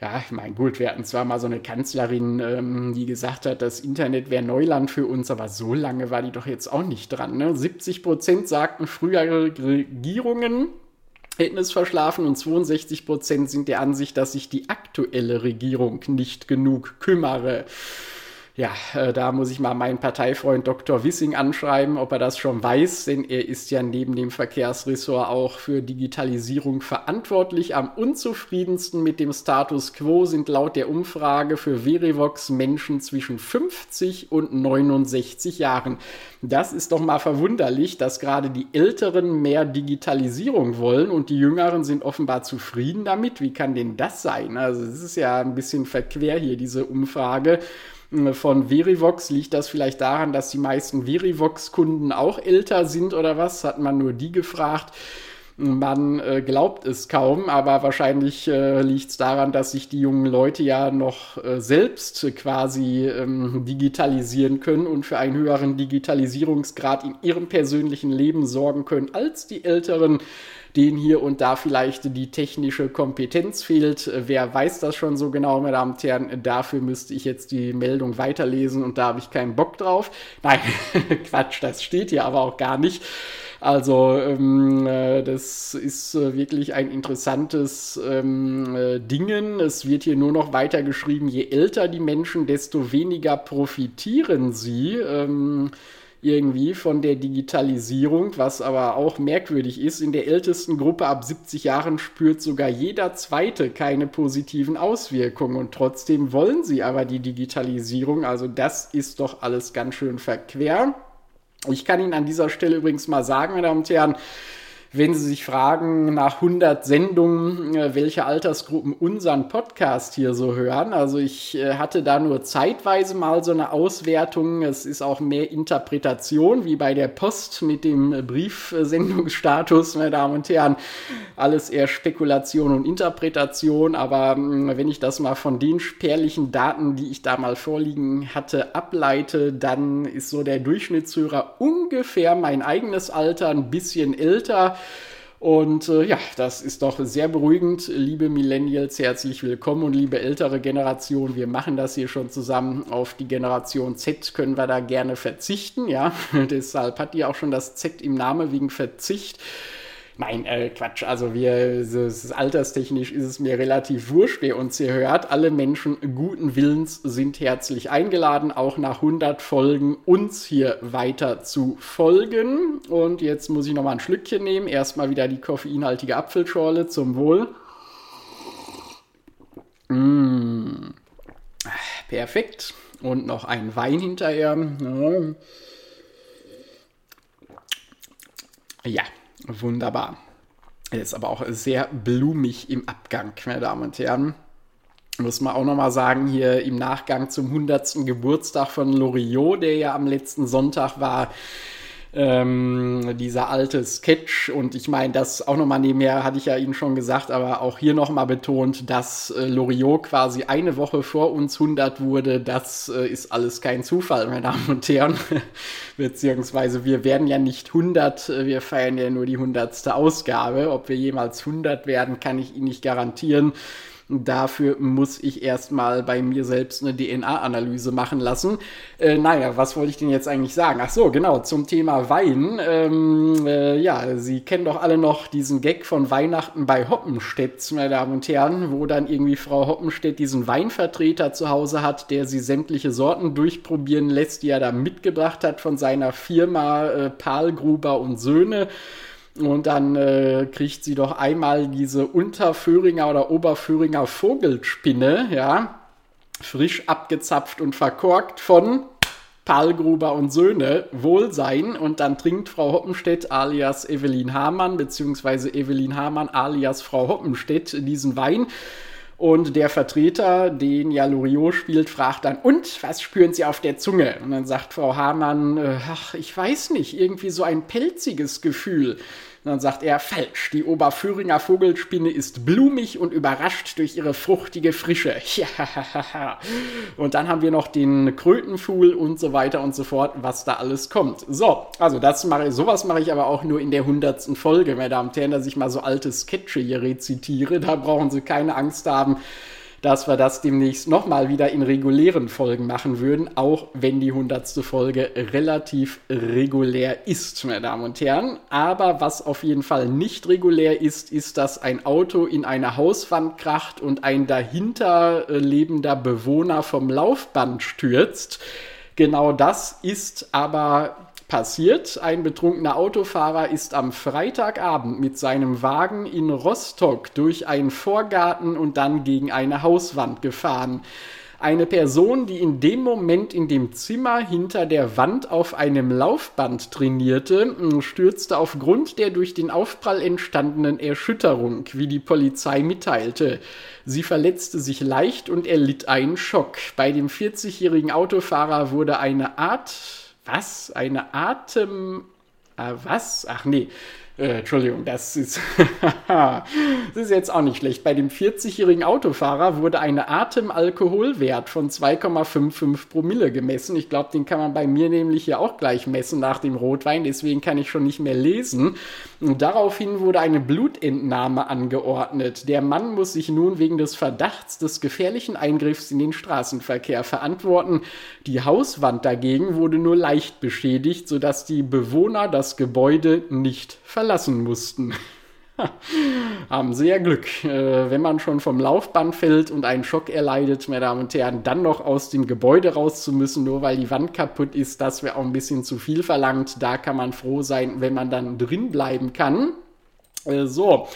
ja, ich meine, gut, wir hatten zwar mal so eine Kanzlerin, ähm, die gesagt hat, das Internet wäre Neuland für uns, aber so lange war die doch jetzt auch nicht dran. Ne? 70 Prozent sagten, frühere Regierungen hätten es verschlafen und 62 Prozent sind der Ansicht, dass sich die aktuelle Regierung nicht genug kümmere. Ja, äh, da muss ich mal meinen Parteifreund Dr. Wissing anschreiben, ob er das schon weiß, denn er ist ja neben dem Verkehrsressort auch für Digitalisierung verantwortlich. Am unzufriedensten mit dem Status quo sind laut der Umfrage für Verivox Menschen zwischen 50 und 69 Jahren. Das ist doch mal verwunderlich, dass gerade die Älteren mehr Digitalisierung wollen und die Jüngeren sind offenbar zufrieden damit. Wie kann denn das sein? Also es ist ja ein bisschen verquer hier, diese Umfrage von Verivox. Liegt das vielleicht daran, dass die meisten Verivox-Kunden auch älter sind oder was? Hat man nur die gefragt? Man äh, glaubt es kaum, aber wahrscheinlich äh, liegt es daran, dass sich die jungen Leute ja noch äh, selbst quasi ähm, digitalisieren können und für einen höheren Digitalisierungsgrad in ihrem persönlichen Leben sorgen können als die Älteren denen hier und da vielleicht die technische Kompetenz fehlt. Wer weiß das schon so genau, meine Damen und Herren? Dafür müsste ich jetzt die Meldung weiterlesen und da habe ich keinen Bock drauf. Nein, Quatsch, das steht hier aber auch gar nicht. Also ähm, äh, das ist äh, wirklich ein interessantes ähm, äh, Dingen. Es wird hier nur noch weiter geschrieben, je älter die Menschen, desto weniger profitieren sie. Ähm, irgendwie von der Digitalisierung, was aber auch merkwürdig ist. In der ältesten Gruppe ab 70 Jahren spürt sogar jeder Zweite keine positiven Auswirkungen und trotzdem wollen sie aber die Digitalisierung. Also das ist doch alles ganz schön verquer. Ich kann Ihnen an dieser Stelle übrigens mal sagen, meine Damen und Herren, wenn Sie sich fragen nach 100 Sendungen, äh, welche Altersgruppen unseren Podcast hier so hören. Also ich äh, hatte da nur zeitweise mal so eine Auswertung. Es ist auch mehr Interpretation, wie bei der Post mit dem Briefsendungsstatus, meine Damen und Herren. Alles eher Spekulation und Interpretation. Aber mm, wenn ich das mal von den spärlichen Daten, die ich da mal vorliegen hatte, ableite, dann ist so der Durchschnittshörer ungefähr mein eigenes Alter, ein bisschen älter. Und äh, ja, das ist doch sehr beruhigend. Liebe Millennials, herzlich willkommen und liebe ältere Generation, wir machen das hier schon zusammen. Auf die Generation Z können wir da gerne verzichten. Ja, deshalb hat die auch schon das Z im Namen wegen Verzicht. Nein, äh, Quatsch. Also wir, es, alterstechnisch ist es mir relativ wurscht, wer uns hier hört. Alle Menschen guten Willens sind herzlich eingeladen, auch nach 100 Folgen uns hier weiter zu folgen. Und jetzt muss ich noch mal ein Schlückchen nehmen. Erstmal wieder die koffeinhaltige Apfelschorle zum Wohl. Mmh. Perfekt. Und noch ein Wein hinterher. Ja, Wunderbar. Er ist aber auch sehr blumig im Abgang, meine Damen und Herren. Muss man auch nochmal sagen, hier im Nachgang zum 100. Geburtstag von Loriot, der ja am letzten Sonntag war, ähm, dieser alte Sketch. Und ich meine, das auch nochmal nebenher, hatte ich ja Ihnen schon gesagt, aber auch hier nochmal betont, dass äh, Loriot quasi eine Woche vor uns 100 wurde. Das äh, ist alles kein Zufall, meine Damen und Herren. Beziehungsweise wir werden ja nicht 100, äh, wir feiern ja nur die 100. Ausgabe. Ob wir jemals 100 werden, kann ich Ihnen nicht garantieren. Dafür muss ich erstmal bei mir selbst eine DNA-Analyse machen lassen. Äh, naja, was wollte ich denn jetzt eigentlich sagen? Ach so, genau, zum Thema Wein. Ähm, äh, ja, Sie kennen doch alle noch diesen Gag von Weihnachten bei Hoppenstedt, meine Damen und Herren, wo dann irgendwie Frau Hoppenstedt diesen Weinvertreter zu Hause hat, der sie sämtliche Sorten durchprobieren lässt, die er da mitgebracht hat von seiner Firma äh, Pahlgruber und Söhne. Und dann äh, kriegt sie doch einmal diese Unterföhringer oder Oberföhringer Vogelspinne, ja, frisch abgezapft und verkorkt von Pahlgruber und Söhne Wohlsein und dann trinkt Frau Hoppenstedt alias Evelyn Hamann beziehungsweise Evelyn Hamann alias Frau Hoppenstedt diesen Wein und der Vertreter, den ja Loriot spielt, fragt dann, und was spüren Sie auf der Zunge? Und dann sagt Frau Hamann, äh, ach, ich weiß nicht, irgendwie so ein pelziges Gefühl. Dann sagt er, falsch, die Oberföhringer Vogelspinne ist blumig und überrascht durch ihre fruchtige Frische. und dann haben wir noch den Krötenfuhl und so weiter und so fort, was da alles kommt. So, also das mache ich, sowas mache ich aber auch nur in der hundertsten Folge, meine Damen und Herren, dass ich mal so alte Sketche hier rezitiere. Da brauchen Sie keine Angst haben dass wir das demnächst nochmal wieder in regulären Folgen machen würden, auch wenn die hundertste Folge relativ regulär ist, meine Damen und Herren. Aber was auf jeden Fall nicht regulär ist, ist, dass ein Auto in eine Hauswand kracht und ein dahinter lebender Bewohner vom Laufband stürzt. Genau das ist aber passiert. Ein betrunkener Autofahrer ist am Freitagabend mit seinem Wagen in Rostock durch einen Vorgarten und dann gegen eine Hauswand gefahren. Eine Person, die in dem Moment in dem Zimmer hinter der Wand auf einem Laufband trainierte, stürzte aufgrund der durch den Aufprall entstandenen Erschütterung, wie die Polizei mitteilte. Sie verletzte sich leicht und erlitt einen Schock. Bei dem 40-jährigen Autofahrer wurde eine Art was? Eine Atem. Äh, was? Ach nee. Äh, Entschuldigung, das ist, das ist jetzt auch nicht schlecht. Bei dem 40-jährigen Autofahrer wurde eine Atemalkoholwert von 2,55 Promille gemessen. Ich glaube, den kann man bei mir nämlich hier auch gleich messen nach dem Rotwein, deswegen kann ich schon nicht mehr lesen. Und daraufhin wurde eine Blutentnahme angeordnet. Der Mann muss sich nun wegen des Verdachts des gefährlichen Eingriffs in den Straßenverkehr verantworten. Die Hauswand dagegen wurde nur leicht beschädigt, sodass die Bewohner das Gebäude nicht verlassen verlassen mussten. Haben Sie ja Glück. Äh, wenn man schon vom Laufband fällt und einen Schock erleidet, meine Damen und Herren, dann noch aus dem Gebäude raus zu müssen, nur weil die Wand kaputt ist, das wäre auch ein bisschen zu viel verlangt. Da kann man froh sein, wenn man dann drin bleiben kann. Äh, so.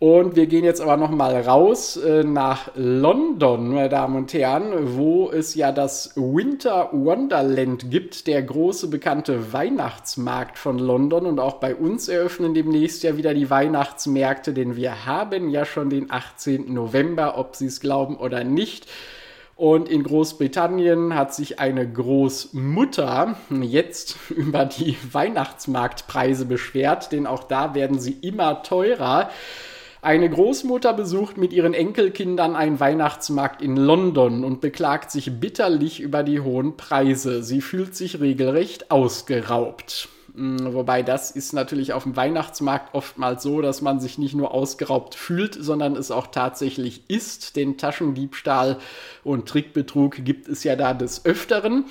Und wir gehen jetzt aber noch mal raus äh, nach London, meine Damen und Herren, wo es ja das Winter Wonderland gibt, der große bekannte Weihnachtsmarkt von London. Und auch bei uns eröffnen demnächst ja wieder die Weihnachtsmärkte, denn wir haben ja schon den 18. November, ob Sie es glauben oder nicht. Und in Großbritannien hat sich eine Großmutter jetzt über die Weihnachtsmarktpreise beschwert, denn auch da werden sie immer teurer. Eine Großmutter besucht mit ihren Enkelkindern einen Weihnachtsmarkt in London und beklagt sich bitterlich über die hohen Preise. Sie fühlt sich regelrecht ausgeraubt. Hm, wobei das ist natürlich auf dem Weihnachtsmarkt oftmals so, dass man sich nicht nur ausgeraubt fühlt, sondern es auch tatsächlich ist. Den Taschendiebstahl und Trickbetrug gibt es ja da des Öfteren.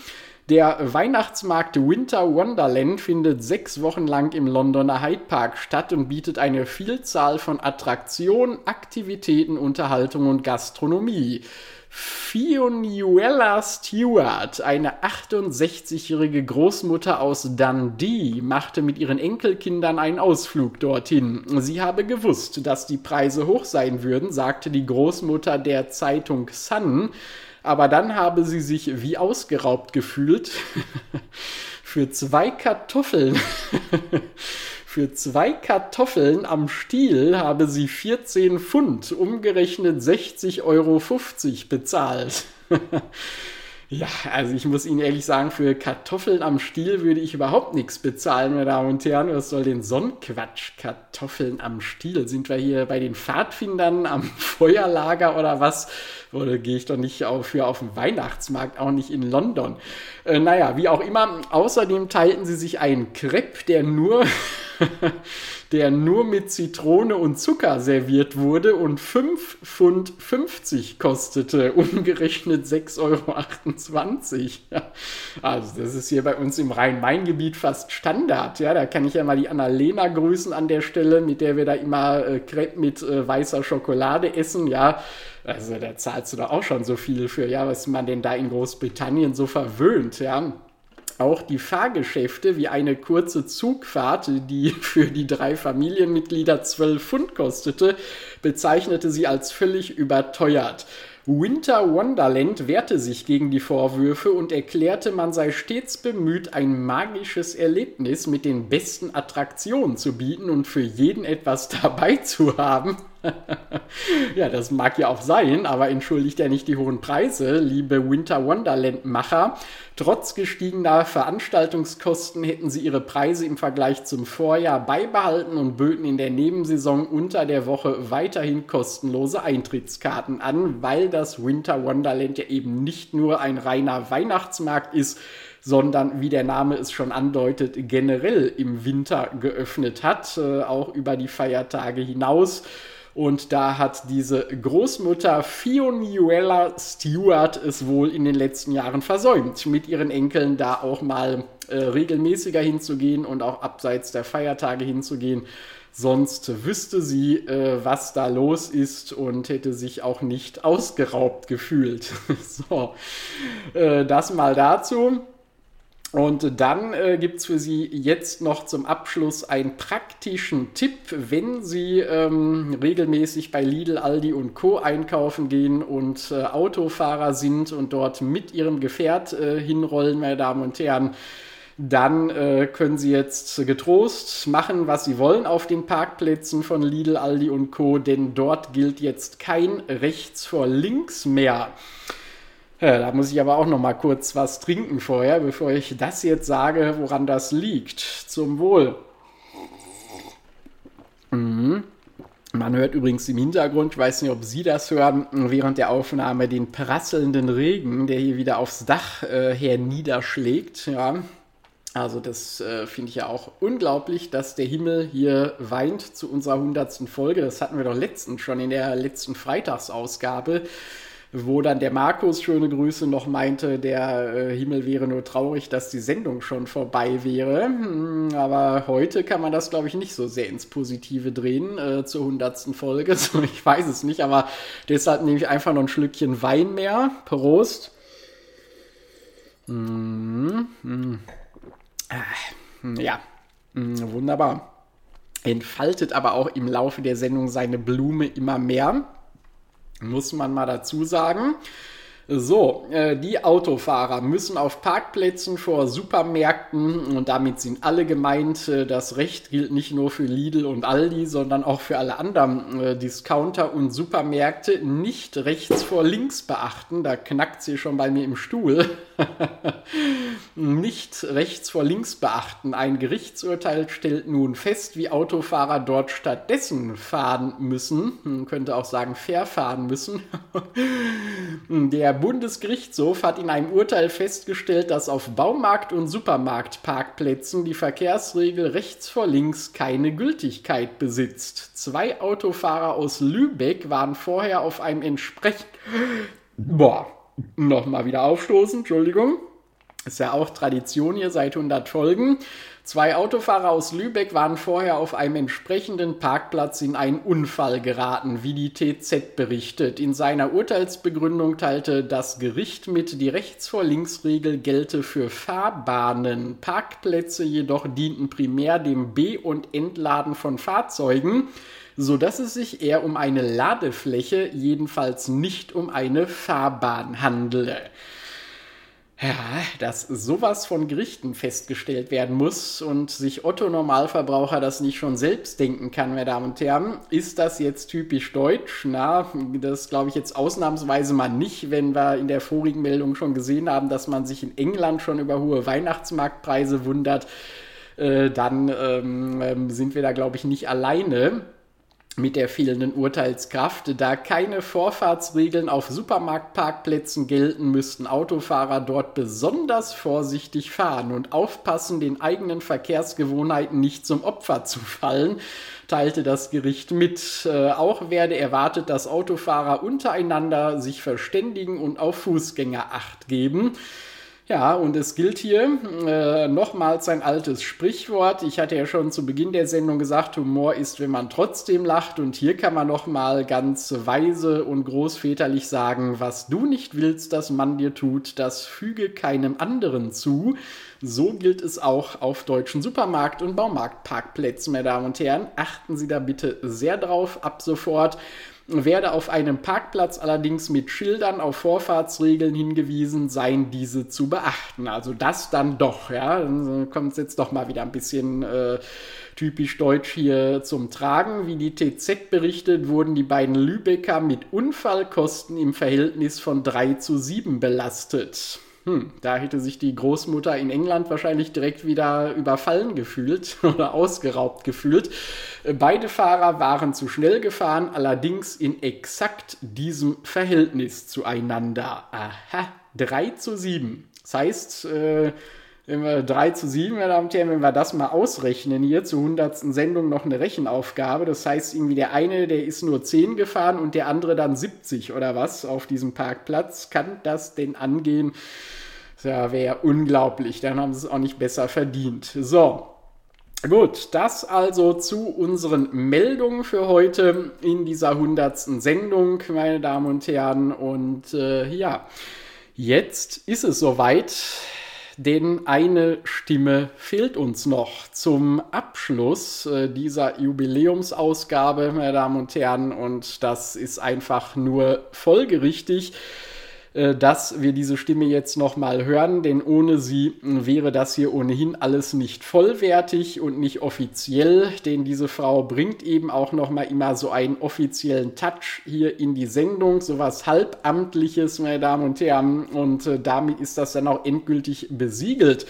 Der Weihnachtsmarkt Winter Wonderland findet sechs Wochen lang im Londoner Hyde Park statt und bietet eine Vielzahl von Attraktionen, Aktivitäten, Unterhaltung und Gastronomie. Fionuela Stewart, eine 68-jährige Großmutter aus Dundee, machte mit ihren Enkelkindern einen Ausflug dorthin. Sie habe gewusst, dass die Preise hoch sein würden, sagte die Großmutter der Zeitung Sun aber dann habe sie sich wie ausgeraubt gefühlt. Für zwei Kartoffeln. Für zwei Kartoffeln am Stiel habe sie 14 Pfund, umgerechnet 60,50 Euro bezahlt. Ja, also ich muss Ihnen ehrlich sagen, für Kartoffeln am Stiel würde ich überhaupt nichts bezahlen, meine Damen und Herren. Was soll denn so ein Quatsch? Kartoffeln am Stiel? Sind wir hier bei den Pfadfindern am Feuerlager oder was? Oder gehe ich doch nicht für auf den Weihnachtsmarkt, auch nicht in London? Äh, naja, wie auch immer. Außerdem teilten sie sich einen Crepe, der nur der nur mit Zitrone und Zucker serviert wurde und 5,50 Pfund kostete, umgerechnet 6,28 Euro. Also das ist hier bei uns im Rhein-Main-Gebiet fast Standard. Ja, da kann ich ja mal die Annalena grüßen an der Stelle, mit der wir da immer äh, Crepe mit äh, weißer Schokolade essen. Ja, also da zahlst du da auch schon so viel für. Ja, was man denn da in Großbritannien so verwöhnt. Ja, auch die Fahrgeschäfte wie eine kurze Zugfahrt, die für die drei Familienmitglieder 12 Pfund kostete, bezeichnete sie als völlig überteuert. Winter Wonderland wehrte sich gegen die Vorwürfe und erklärte, man sei stets bemüht, ein magisches Erlebnis mit den besten Attraktionen zu bieten und für jeden etwas dabei zu haben. ja, das mag ja auch sein, aber entschuldigt ja nicht die hohen Preise, liebe Winter Wonderland-Macher. Trotz gestiegener Veranstaltungskosten hätten sie ihre Preise im Vergleich zum Vorjahr beibehalten und böten in der Nebensaison unter der Woche weiterhin kostenlose Eintrittskarten an, weil das Winter Wonderland ja eben nicht nur ein reiner Weihnachtsmarkt ist, sondern wie der Name es schon andeutet, generell im Winter geöffnet hat, äh, auch über die Feiertage hinaus. Und da hat diese Großmutter Fionuela Stewart es wohl in den letzten Jahren versäumt, mit ihren Enkeln da auch mal äh, regelmäßiger hinzugehen und auch abseits der Feiertage hinzugehen. Sonst wüsste sie, äh, was da los ist und hätte sich auch nicht ausgeraubt gefühlt. so, äh, das mal dazu. Und dann äh, gibt es für Sie jetzt noch zum Abschluss einen praktischen Tipp, wenn Sie ähm, regelmäßig bei Lidl, Aldi und Co. einkaufen gehen und äh, Autofahrer sind und dort mit Ihrem Gefährt äh, hinrollen, meine Damen und Herren. Dann äh, können Sie jetzt getrost machen, was Sie wollen auf den Parkplätzen von Lidl, Aldi und Co., denn dort gilt jetzt kein rechts vor links mehr. Ja, da muss ich aber auch noch mal kurz was trinken vorher, bevor ich das jetzt sage, woran das liegt. Zum Wohl. Mhm. Man hört übrigens im Hintergrund, ich weiß nicht, ob Sie das hören, während der Aufnahme den prasselnden Regen, der hier wieder aufs Dach äh, her niederschlägt. Ja. Also das äh, finde ich ja auch unglaublich, dass der Himmel hier weint zu unserer hundertsten Folge. Das hatten wir doch letztens schon in der letzten Freitagsausgabe wo dann der Markus, schöne Grüße, noch meinte, der äh, Himmel wäre nur traurig, dass die Sendung schon vorbei wäre. Hm, aber heute kann man das, glaube ich, nicht so sehr ins Positive drehen äh, zur hundertsten Folge. Ich weiß es nicht, aber deshalb nehme ich einfach noch ein Schlückchen Wein mehr. Prost. Mm, mm. Ah, ja, mm, wunderbar. Entfaltet aber auch im Laufe der Sendung seine Blume immer mehr muss man mal dazu sagen. So, äh, die Autofahrer müssen auf Parkplätzen vor Supermärkten und damit sind alle gemeint. Äh, das Recht gilt nicht nur für Lidl und Aldi, sondern auch für alle anderen äh, Discounter und Supermärkte nicht rechts vor links beachten. Da knackt sie schon bei mir im Stuhl. nicht rechts vor links beachten. Ein Gerichtsurteil stellt nun fest, wie Autofahrer dort stattdessen fahren müssen. Man könnte auch sagen, verfahren müssen. Der Bundesgerichtshof hat in einem Urteil festgestellt, dass auf Baumarkt- und Supermarktparkplätzen die Verkehrsregel rechts vor links keine Gültigkeit besitzt. Zwei Autofahrer aus Lübeck waren vorher auf einem entsprechend. Boah, nochmal wieder aufstoßen, Entschuldigung. Ist ja auch Tradition hier seit 100 Folgen. Zwei Autofahrer aus Lübeck waren vorher auf einem entsprechenden Parkplatz in einen Unfall geraten, wie die TZ berichtet. In seiner Urteilsbegründung teilte das Gericht mit, die Rechts vor links Regel gelte für Fahrbahnen. Parkplätze jedoch dienten primär dem Be- und Entladen von Fahrzeugen, so dass es sich eher um eine Ladefläche, jedenfalls nicht um eine Fahrbahn handele. Ja, dass sowas von Gerichten festgestellt werden muss und sich Otto Normalverbraucher das nicht schon selbst denken kann, meine Damen und Herren, ist das jetzt typisch deutsch? Na, das glaube ich jetzt ausnahmsweise mal nicht, wenn wir in der vorigen Meldung schon gesehen haben, dass man sich in England schon über hohe Weihnachtsmarktpreise wundert. Äh, dann ähm, ähm sind wir da, glaube ich, nicht alleine mit der fehlenden Urteilskraft. Da keine Vorfahrtsregeln auf Supermarktparkplätzen gelten, müssten Autofahrer dort besonders vorsichtig fahren und aufpassen, den eigenen Verkehrsgewohnheiten nicht zum Opfer zu fallen, teilte das Gericht mit. Äh, auch werde erwartet, dass Autofahrer untereinander sich verständigen und auf Fußgänger acht geben. Ja, und es gilt hier äh, nochmals ein altes Sprichwort. Ich hatte ja schon zu Beginn der Sendung gesagt, Humor ist, wenn man trotzdem lacht. Und hier kann man nochmal ganz weise und großväterlich sagen, was du nicht willst, dass man dir tut, das füge keinem anderen zu. So gilt es auch auf deutschen Supermarkt- und Baumarktparkplätzen, meine Damen und Herren. Achten Sie da bitte sehr drauf ab sofort werde auf einem Parkplatz allerdings mit Schildern auf Vorfahrtsregeln hingewiesen sein, diese zu beachten. Also das dann doch, ja. Dann kommt es jetzt doch mal wieder ein bisschen äh, typisch deutsch hier zum Tragen. Wie die TZ berichtet, wurden die beiden Lübecker mit Unfallkosten im Verhältnis von 3 zu 7 belastet. Hm, da hätte sich die Großmutter in England wahrscheinlich direkt wieder überfallen gefühlt oder ausgeraubt gefühlt. Äh, beide Fahrer waren zu schnell gefahren, allerdings in exakt diesem Verhältnis zueinander. Aha, 3 zu 7. Das heißt, äh, wenn wir 3 zu 7, meine Damen und Herren, wenn wir das mal ausrechnen hier zur 100. Sendung noch eine Rechenaufgabe. Das heißt, irgendwie der eine, der ist nur 10 gefahren und der andere dann 70 oder was auf diesem Parkplatz. Kann das denn angehen? Das wäre unglaublich. Dann haben sie es auch nicht besser verdient. So. Gut, das also zu unseren Meldungen für heute in dieser hundertsten Sendung, meine Damen und Herren. Und äh, ja, jetzt ist es soweit, denn eine Stimme fehlt uns noch zum Abschluss äh, dieser Jubiläumsausgabe, meine Damen und Herren. Und das ist einfach nur folgerichtig dass wir diese Stimme jetzt nochmal hören, denn ohne sie wäre das hier ohnehin alles nicht vollwertig und nicht offiziell, denn diese Frau bringt eben auch nochmal immer so einen offiziellen Touch hier in die Sendung, sowas halbamtliches, meine Damen und Herren, und äh, damit ist das dann auch endgültig besiegelt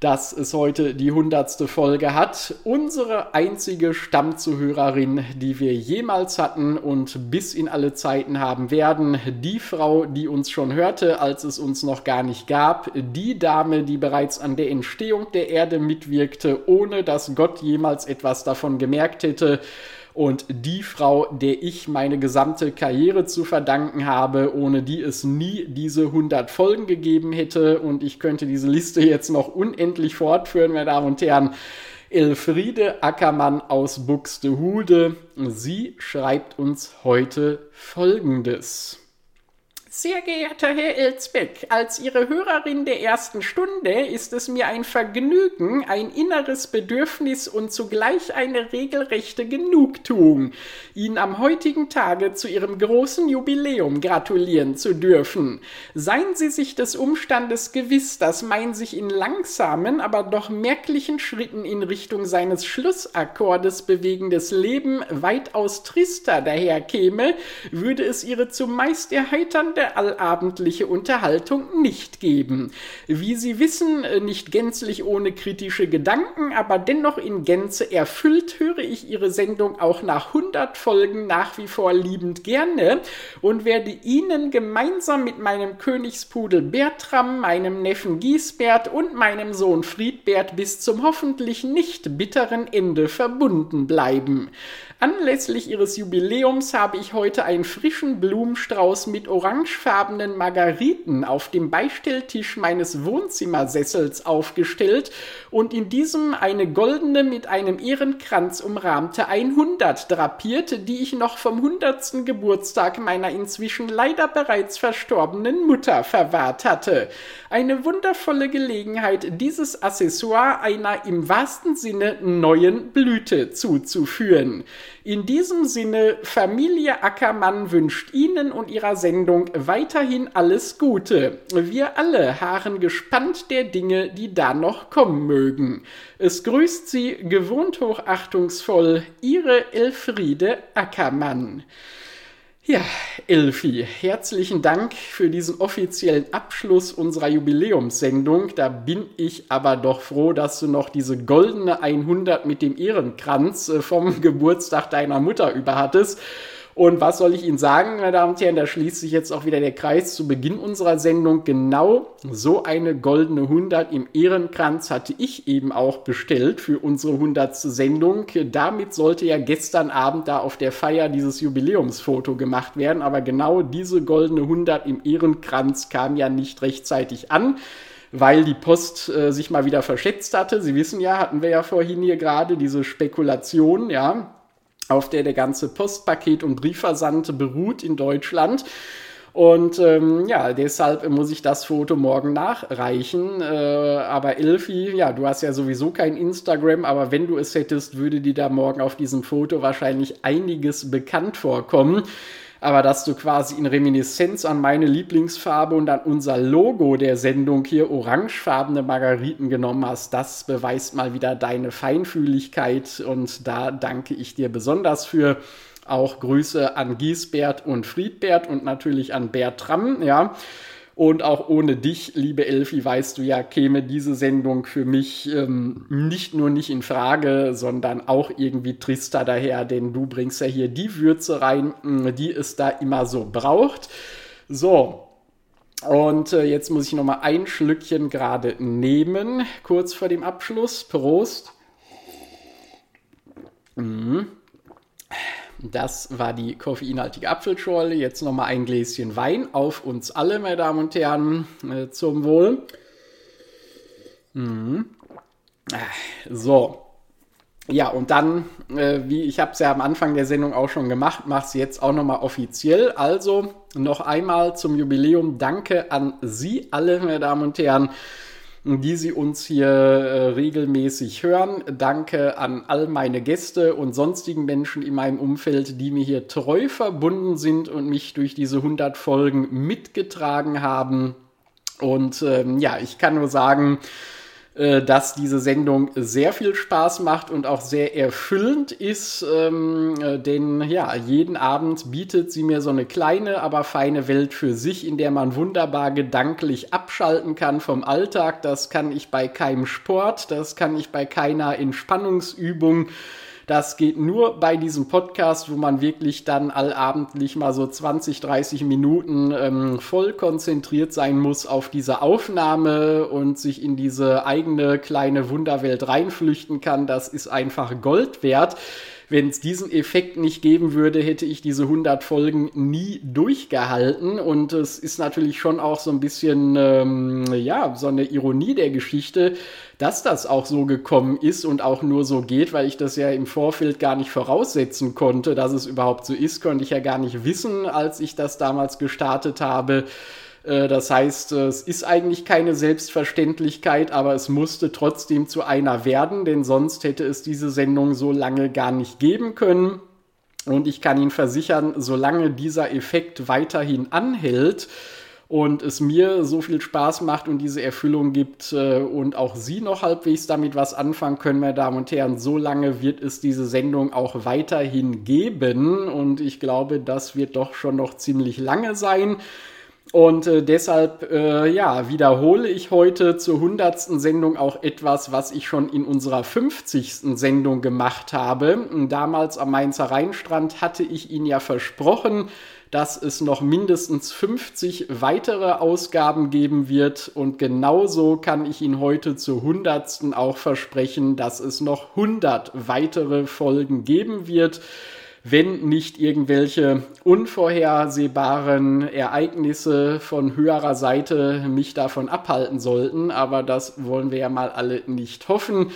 dass es heute die hundertste Folge hat. Unsere einzige Stammzuhörerin, die wir jemals hatten und bis in alle Zeiten haben werden. Die Frau, die uns schon hörte, als es uns noch gar nicht gab. Die Dame, die bereits an der Entstehung der Erde mitwirkte, ohne dass Gott jemals etwas davon gemerkt hätte und die Frau, der ich meine gesamte Karriere zu verdanken habe, ohne die es nie diese 100 Folgen gegeben hätte und ich könnte diese Liste jetzt noch unendlich fortführen, meine Damen und Herren. Elfriede Ackermann aus Buxtehude. Sie schreibt uns heute Folgendes. Sehr geehrter Herr Elsbeck, als Ihre Hörerin der ersten Stunde ist es mir ein Vergnügen, ein inneres Bedürfnis und zugleich eine regelrechte Genugtuung, Ihnen am heutigen Tage zu Ihrem großen Jubiläum gratulieren zu dürfen. Seien Sie sich des Umstandes gewiss, dass mein sich in langsamen, aber doch merklichen Schritten in Richtung seines Schlussakkordes bewegendes Leben weitaus trister daherkäme, würde es Ihre zumeist erheiternde allabendliche Unterhaltung nicht geben. Wie Sie wissen, äh, nicht gänzlich ohne kritische Gedanken, aber dennoch in Gänze erfüllt, höre ich Ihre Sendung auch nach 100 Folgen nach wie vor liebend gerne und werde Ihnen gemeinsam mit meinem Königspudel Bertram, meinem Neffen Giesbert und meinem Sohn Friedbert bis zum hoffentlich nicht bitteren Ende verbunden bleiben. Anlässlich ihres Jubiläums habe ich heute einen frischen Blumenstrauß mit orangefarbenen Margariten auf dem Beistelltisch meines Wohnzimmersessels aufgestellt und in diesem eine goldene mit einem Ehrenkranz umrahmte 100 drapiert, die ich noch vom 100. Geburtstag meiner inzwischen leider bereits verstorbenen Mutter verwahrt hatte. Eine wundervolle Gelegenheit, dieses Accessoire einer im wahrsten Sinne neuen Blüte zuzuführen. In diesem Sinne, Familie Ackermann wünscht Ihnen und Ihrer Sendung weiterhin alles Gute. Wir alle harren gespannt der Dinge, die da noch kommen mögen. Es grüßt Sie gewohnt hochachtungsvoll Ihre Elfriede Ackermann. Ja, Elfi, herzlichen Dank für diesen offiziellen Abschluss unserer Jubiläumssendung. Da bin ich aber doch froh, dass du noch diese goldene 100 mit dem Ehrenkranz äh, vom Geburtstag deiner Mutter über hattest. Und was soll ich Ihnen sagen, meine Damen und Herren, da schließt sich jetzt auch wieder der Kreis zu Beginn unserer Sendung. Genau so eine goldene 100 im Ehrenkranz hatte ich eben auch bestellt für unsere 100. Sendung. Damit sollte ja gestern Abend da auf der Feier dieses Jubiläumsfoto gemacht werden, aber genau diese goldene 100 im Ehrenkranz kam ja nicht rechtzeitig an weil die Post äh, sich mal wieder verschätzt hatte. Sie wissen ja, hatten wir ja vorhin hier gerade diese Spekulation, ja, auf der der ganze Postpaket- und Briefversand beruht in Deutschland. Und ähm, ja, deshalb muss ich das Foto morgen nachreichen. Äh, aber Elfi, ja, du hast ja sowieso kein Instagram, aber wenn du es hättest, würde dir da morgen auf diesem Foto wahrscheinlich einiges bekannt vorkommen aber dass du quasi in Reminiszenz an meine Lieblingsfarbe und an unser Logo der Sendung hier orangefarbene Margariten genommen hast, das beweist mal wieder deine Feinfühligkeit und da danke ich dir besonders für. Auch Grüße an Giesbert und Friedbert und natürlich an Bertram, ja. Und auch ohne dich, liebe Elfi, weißt du ja, käme diese Sendung für mich ähm, nicht nur nicht in Frage, sondern auch irgendwie trister daher, denn du bringst ja hier die Würze rein, mm, die es da immer so braucht. So, und äh, jetzt muss ich noch mal ein Schlückchen gerade nehmen, kurz vor dem Abschluss. Prost. Mhm. Das war die koffeinhaltige Apfelschorle. Jetzt nochmal ein Gläschen Wein auf uns alle, meine Damen und Herren, äh, zum Wohl. Mhm. So. Ja, und dann, äh, wie ich habe es ja am Anfang der Sendung auch schon gemacht, mache es jetzt auch nochmal offiziell. Also noch einmal zum Jubiläum Danke an Sie alle, meine Damen und Herren die Sie uns hier äh, regelmäßig hören. Danke an all meine Gäste und sonstigen Menschen in meinem Umfeld, die mir hier treu verbunden sind und mich durch diese 100 Folgen mitgetragen haben. Und ähm, ja, ich kann nur sagen, äh, dass diese Sendung sehr viel Spaß macht und auch sehr erfüllend ist, ähm, äh, denn ja, jeden Abend bietet sie mir so eine kleine, aber feine Welt für sich, in der man wunderbar gedanklich abschalten kann vom Alltag. Das kann ich bei keinem Sport, das kann ich bei keiner Entspannungsübung. Das geht nur bei diesem Podcast, wo man wirklich dann allabendlich mal so 20, 30 Minuten ähm, voll konzentriert sein muss auf diese Aufnahme und sich in diese eigene kleine Wunderwelt reinflüchten kann. Das ist einfach Gold wert. Wenn es diesen Effekt nicht geben würde, hätte ich diese 100 Folgen nie durchgehalten. Und es ist natürlich schon auch so ein bisschen, ähm, ja, so eine Ironie der Geschichte, dass das auch so gekommen ist und auch nur so geht, weil ich das ja im Vorfeld gar nicht voraussetzen konnte, dass es überhaupt so ist, konnte ich ja gar nicht wissen, als ich das damals gestartet habe. Äh, das heißt, es ist eigentlich keine Selbstverständlichkeit, aber es musste trotzdem zu einer werden, denn sonst hätte es diese Sendung so lange gar nicht geben können. Und ich kann Ihnen versichern, solange dieser Effekt weiterhin anhält, und es mir so viel Spaß macht und diese Erfüllung gibt äh, und auch Sie noch halbwegs damit was anfangen können, meine Damen und Herren, so lange wird es diese Sendung auch weiterhin geben und ich glaube, das wird doch schon noch ziemlich lange sein. Und äh, deshalb, äh, ja, wiederhole ich heute zur hundertsten Sendung auch etwas, was ich schon in unserer 50. Sendung gemacht habe. Damals am Mainzer Rheinstrand hatte ich Ihnen ja versprochen, dass es noch mindestens 50 weitere Ausgaben geben wird. Und genauso kann ich Ihnen heute zur hundertsten auch versprechen, dass es noch 100 weitere Folgen geben wird wenn nicht irgendwelche unvorhersehbaren Ereignisse von höherer Seite mich davon abhalten sollten. Aber das wollen wir ja mal alle nicht hoffen.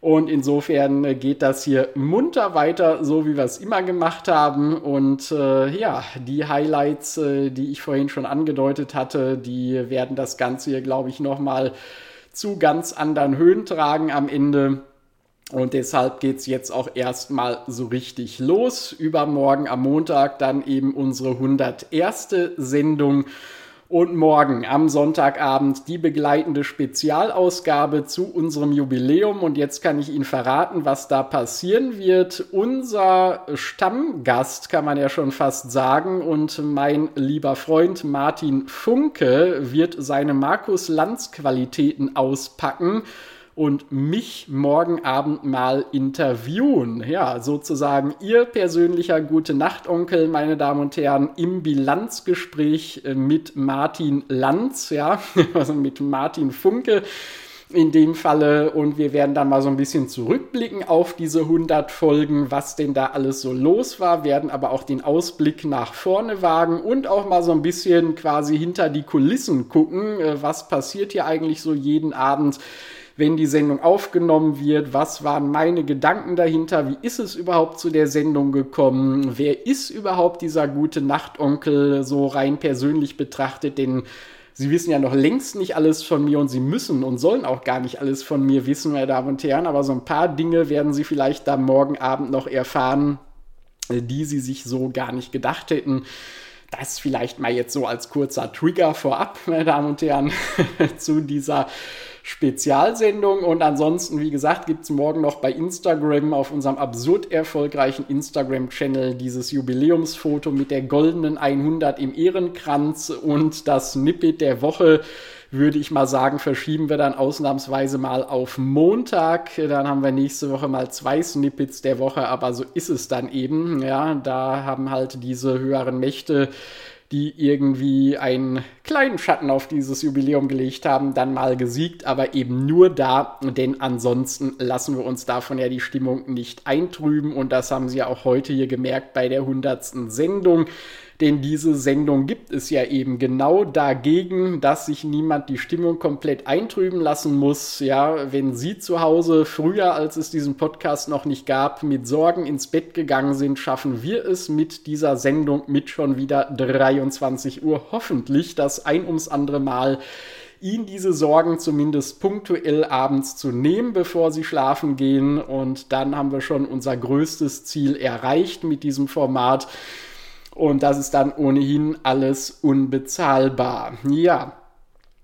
Und insofern geht das hier munter weiter, so wie wir es immer gemacht haben. Und äh, ja, die Highlights, äh, die ich vorhin schon angedeutet hatte, die werden das Ganze hier, glaube ich, nochmal zu ganz anderen Höhen tragen am Ende. Und deshalb geht es jetzt auch erstmal so richtig los. Übermorgen am Montag dann eben unsere 101. Sendung. Und morgen am Sonntagabend die begleitende Spezialausgabe zu unserem Jubiläum. Und jetzt kann ich Ihnen verraten, was da passieren wird. Unser Stammgast, kann man ja schon fast sagen, und mein lieber Freund Martin Funke wird seine Markus Lanz Qualitäten auspacken und mich morgen Abend mal interviewen. Ja, sozusagen Ihr persönlicher Gute Nacht Onkel, meine Damen und Herren, im Bilanzgespräch äh, mit Martin Lanz, ja, also mit Martin Funke in dem Falle und wir werden dann mal so ein bisschen zurückblicken auf diese 100 Folgen, was denn da alles so los war, werden aber auch den Ausblick nach vorne wagen und auch mal so ein bisschen quasi hinter die Kulissen gucken, äh, was passiert hier eigentlich so jeden Abend wenn die Sendung aufgenommen wird, was waren meine Gedanken dahinter, wie ist es überhaupt zu der Sendung gekommen, wer ist überhaupt dieser gute Nachtonkel so rein persönlich betrachtet, denn Sie wissen ja noch längst nicht alles von mir und Sie müssen und sollen auch gar nicht alles von mir wissen, meine Damen und Herren, aber so ein paar Dinge werden Sie vielleicht da morgen Abend noch erfahren, die Sie sich so gar nicht gedacht hätten. Das vielleicht mal jetzt so als kurzer Trigger vorab, meine Damen und Herren, zu dieser Spezialsendung. Und ansonsten, wie gesagt, gibt es morgen noch bei Instagram auf unserem absurd erfolgreichen Instagram-Channel dieses Jubiläumsfoto mit der goldenen 100 im Ehrenkranz und das Nippet der Woche würde ich mal sagen, verschieben wir dann ausnahmsweise mal auf Montag. Dann haben wir nächste Woche mal zwei Snippets der Woche, aber so ist es dann eben. Ja, da haben halt diese höheren Mächte die irgendwie einen kleinen Schatten auf dieses Jubiläum gelegt haben, dann mal gesiegt, aber eben nur da, denn ansonsten lassen wir uns davon ja die Stimmung nicht eintrüben und das haben sie ja auch heute hier gemerkt bei der 100. Sendung. Denn diese Sendung gibt es ja eben genau dagegen, dass sich niemand die Stimmung komplett eintrüben lassen muss. Ja, wenn Sie zu Hause früher, als es diesen Podcast noch nicht gab, mit Sorgen ins Bett gegangen sind, schaffen wir es mit dieser Sendung mit schon wieder 23 Uhr hoffentlich das ein ums andere Mal ihn diese Sorgen zumindest punktuell abends zu nehmen, bevor sie schlafen gehen. Und dann haben wir schon unser größtes Ziel erreicht mit diesem Format. Und das ist dann ohnehin alles unbezahlbar. Ja,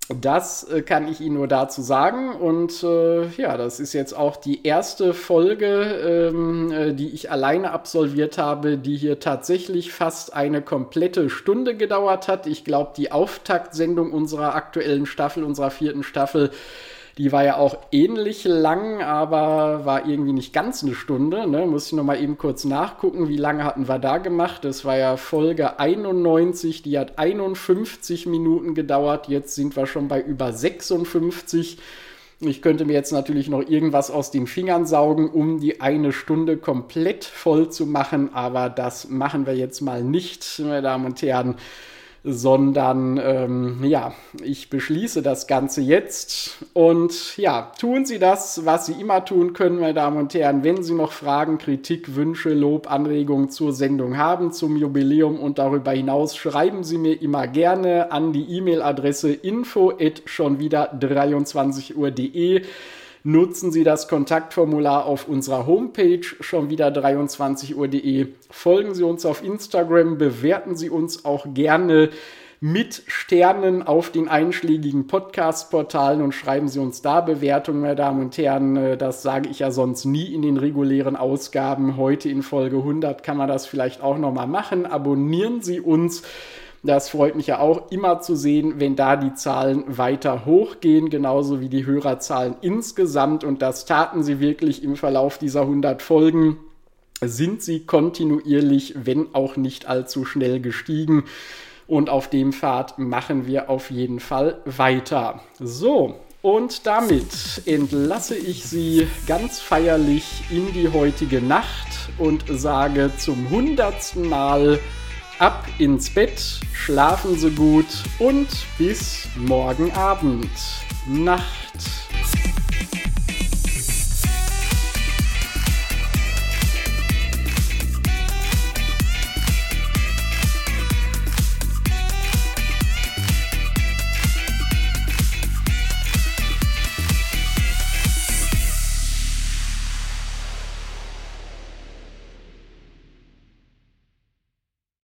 das äh, kann ich Ihnen nur dazu sagen. Und äh, ja, das ist jetzt auch die erste Folge, ähm, äh, die ich alleine absolviert habe, die hier tatsächlich fast eine komplette Stunde gedauert hat. Ich glaube, die Auftaktsendung unserer aktuellen Staffel, unserer vierten Staffel, die war ja auch ähnlich lang, aber war irgendwie nicht ganz eine Stunde. Ne? Muss ich nochmal eben kurz nachgucken, wie lange hatten wir da gemacht. Das war ja Folge 91, die hat 51 Minuten gedauert. Jetzt sind wir schon bei über 56. Ich könnte mir jetzt natürlich noch irgendwas aus den Fingern saugen, um die eine Stunde komplett voll zu machen, aber das machen wir jetzt mal nicht, meine Damen und Herren sondern ähm, ja, ich beschließe das Ganze jetzt und ja, tun Sie das, was Sie immer tun können, meine Damen und Herren. Wenn Sie noch Fragen, Kritik, Wünsche, Lob, Anregungen zur Sendung haben, zum Jubiläum und darüber hinaus, schreiben Sie mir immer gerne an die E-Mail-Adresse info at schon wieder 23 Uhr.de nutzen Sie das Kontaktformular auf unserer Homepage schon wieder 23uhr.de. Folgen Sie uns auf Instagram, bewerten Sie uns auch gerne mit Sternen auf den einschlägigen Podcast-Portalen und schreiben Sie uns da Bewertungen, meine Damen und Herren. Das sage ich ja sonst nie in den regulären Ausgaben. Heute in Folge 100 kann man das vielleicht auch nochmal machen. Abonnieren Sie uns das freut mich ja auch immer zu sehen, wenn da die Zahlen weiter hochgehen, genauso wie die Hörerzahlen insgesamt. Und das taten sie wirklich im Verlauf dieser 100 Folgen. Sind sie kontinuierlich, wenn auch nicht allzu schnell gestiegen. Und auf dem Pfad machen wir auf jeden Fall weiter. So, und damit entlasse ich Sie ganz feierlich in die heutige Nacht und sage zum hundertsten Mal ab ins Bett, schlafen Sie gut und bis morgen Abend. Nacht.